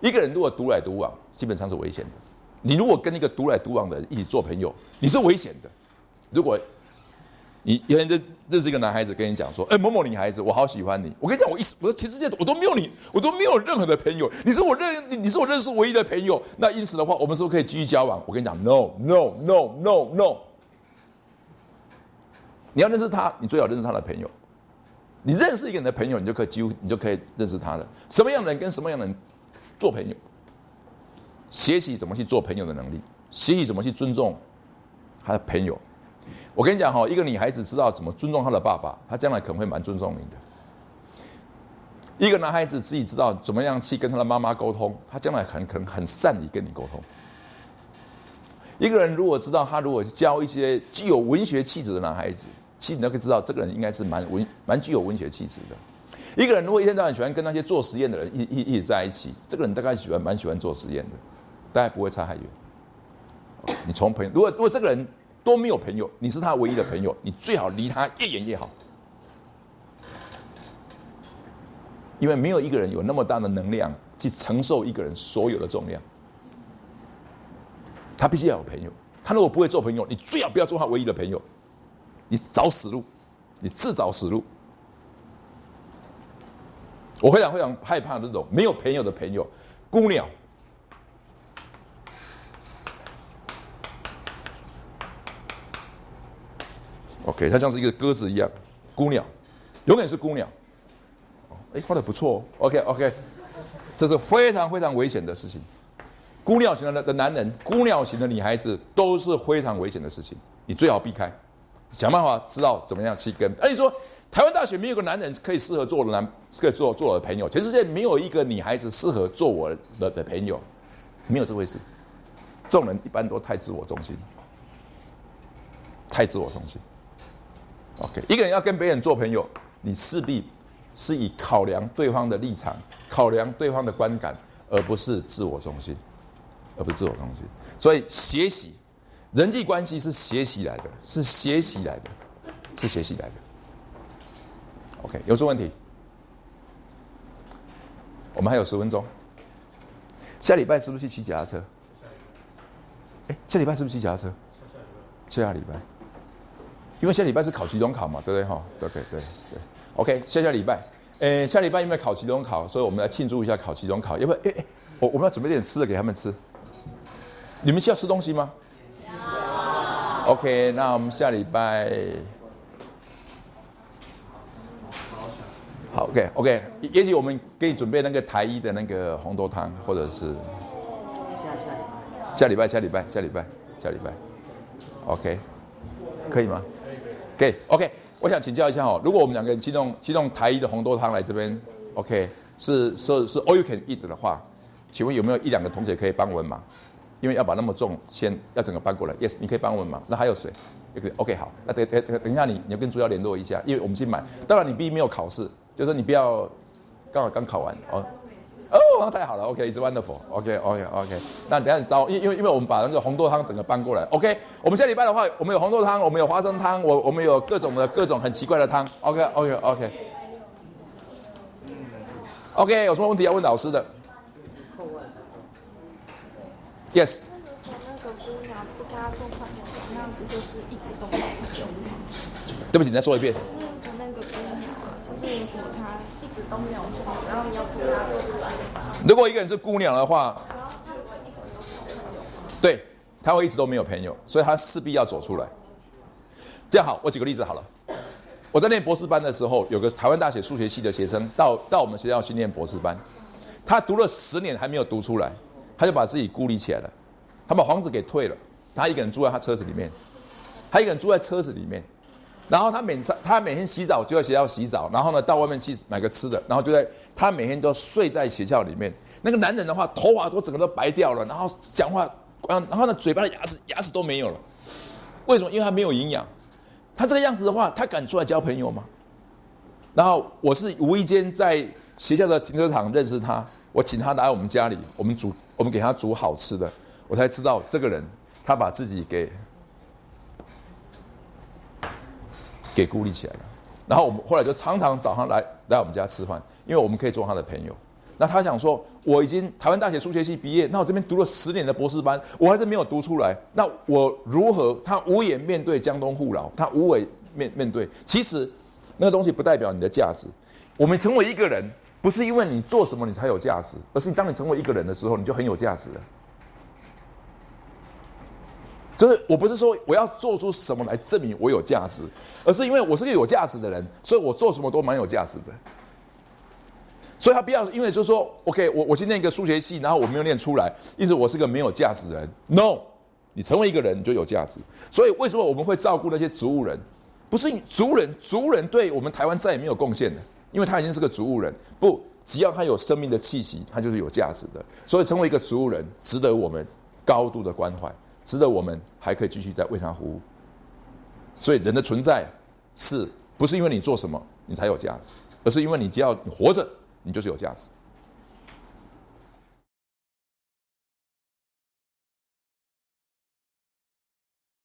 一个人如果独来独往，基本上是危险的。你如果跟一个独来独往的人一起做朋友，你是危险的。如果你有人认认识一个男孩子跟你讲说：“哎，某某女孩子，我好喜欢你。”我跟你讲，我一我说全世界我都没有你，我都没有任何的朋友，你是我认你是我认识唯一的朋友。那因此的话，我们是不是可以继续交往？我跟你讲，no no no no no。你要认识他，你最好认识他的朋友。你认识一个人的朋友，你就可以几乎你就可以认识他的什么样的人跟什么样的人做朋友。学习怎么去做朋友的能力，学习怎么去尊重他的朋友。我跟你讲哈，一个女孩子知道怎么尊重她的爸爸，她将来可能会蛮尊重你的。一个男孩子自己知道怎么样去跟他的妈妈沟通，他将来很可能很善于跟你沟通。一个人如果知道他如果是教一些具有文学气质的男孩子，其实你都可以知道这个人应该是蛮文蛮具有文学气质的。一个人如果一天到晚喜欢跟那些做实验的人一一一起在一起，这个人大概喜欢蛮喜欢做实验的。大概不会差太远。你从朋友，如果如果这个人都没有朋友，你是他唯一的朋友，你最好离他越远越好。因为没有一个人有那么大的能量去承受一个人所有的重量。他必须要有朋友，他如果不会做朋友，你最好不要做他唯一的朋友，你找死路，你自找死路。我非常非常害怕这种没有朋友的朋友，孤鸟。OK，它像是一个鸽子一样，孤鸟，永远是孤鸟。哎，画的不错哦。OK，OK，这是非常非常危险的事情。孤鸟型的的男人，孤鸟型的女孩子都是非常危险的事情，你最好避开，想办法知道怎么样去跟。而你说，台湾大学没有个男人可以适合做男，可以做做我的朋友，全世界没有一个女孩子适合做我的的朋友，没有这回事。这种人一般都太自我中心，太自我中心。OK，一个人要跟别人做朋友，你势必是以考量对方的立场，考量对方的观感，而不是自我中心，而不是自我中心。所以学习人际关系是学习来的，是学习来的，是学习来的。OK，有什么问题？我们还有十分钟。下礼拜是不是去骑脚踏车？哎，下礼拜是不是骑脚踏车？下下礼拜。因为下礼拜是考期中考嘛，对不对哈？对对对对，OK，下下礼拜，诶，下礼拜因为考期中考，所以我们来庆祝一下考期中考。要不要，诶诶，我我们要准备点吃的给他们吃。你们需要吃东西吗？OK，那我们下礼拜，好，OK OK，也许我们给你准备那个台一的那个红豆汤，或者是下下礼拜下礼拜下礼拜下礼拜，OK，可以吗？可以，OK。我想请教一下哦，如果我们两个人启动启动台一的红豆汤来这边，OK，是是是 all you can eat 的话，请问有没有一两个同学可以帮我们忙？因为要把那么重先要整个搬过来，Yes，你可以帮我们忙。那还有谁？OK，好，那等等等一下，你你要跟主要联络一下，因为我们去买。当然你毕竟没有考试，就是你不要刚好刚考完哦。哦，太好了，OK，it's wonderful，OK，OK，OK。那等下你招，因因为因为我们把那个红豆汤整个搬过来，OK。我们下礼拜的话，我们有红豆汤，我们有花生汤，我我们有各种的各种很奇怪的汤，OK，OK，OK。OK，有什么问题要问老师的？Yes。对不起，你再说一遍。就是，如果她一直都没有朋友，然后你要如果一个人是姑娘的话，对，他会一直都没有朋友，所以他势必要走出来。这样好，我举个例子好了。我在念博士班的时候，有个台湾大学数学系的学生到到我们学校去念博士班，他读了十年还没有读出来，他就把自己孤立起来了，他把房子给退了，他一个人住在他车子里面，他一个人住在车子里面，然后他每他每天洗澡就在学校洗澡，然后呢到外面去买个吃的，然后就在他每天都睡在学校里面。那个男人的话，头发都整个都白掉了，然后讲话，然后呢嘴巴的牙齿牙齿都没有了，为什么？因为他没有营养。他这个样子的话，他敢出来交朋友吗？然后我是无意间在学校的停车场认识他，我请他来我们家里，我们煮，我们给他煮好吃的，我才知道这个人他把自己给给孤立起来了。然后我们后来就常常早上来来我们家吃饭，因为我们可以做他的朋友。那他想说，我已经台湾大学数学系毕业，那我这边读了十年的博士班，我还是没有读出来。那我如何？他无颜面对江东父老，他无为面面对。其实那个东西不代表你的价值。我们成为一个人，不是因为你做什么你才有价值，而是当你成为一个人的时候，你就很有价值了。就是我不是说我要做出什么来证明我有价值，而是因为我是个有价值的人，所以我做什么都蛮有价值的。所以他不要因为就是说，OK，我我去念一个数学系，然后我没有念出来，因此我是个没有价值的人。No，你成为一个人就有价值。所以为什么我们会照顾那些植物人？不是植物人，植物人对我们台湾再也没有贡献了，因为他已经是个植物人。不，只要他有生命的气息，他就是有价值的。所以成为一个植物人，值得我们高度的关怀。值得我们还可以继续在为他服务，所以人的存在是不是因为你做什么你才有价值，而是因为你只要你活着，你就是有价值。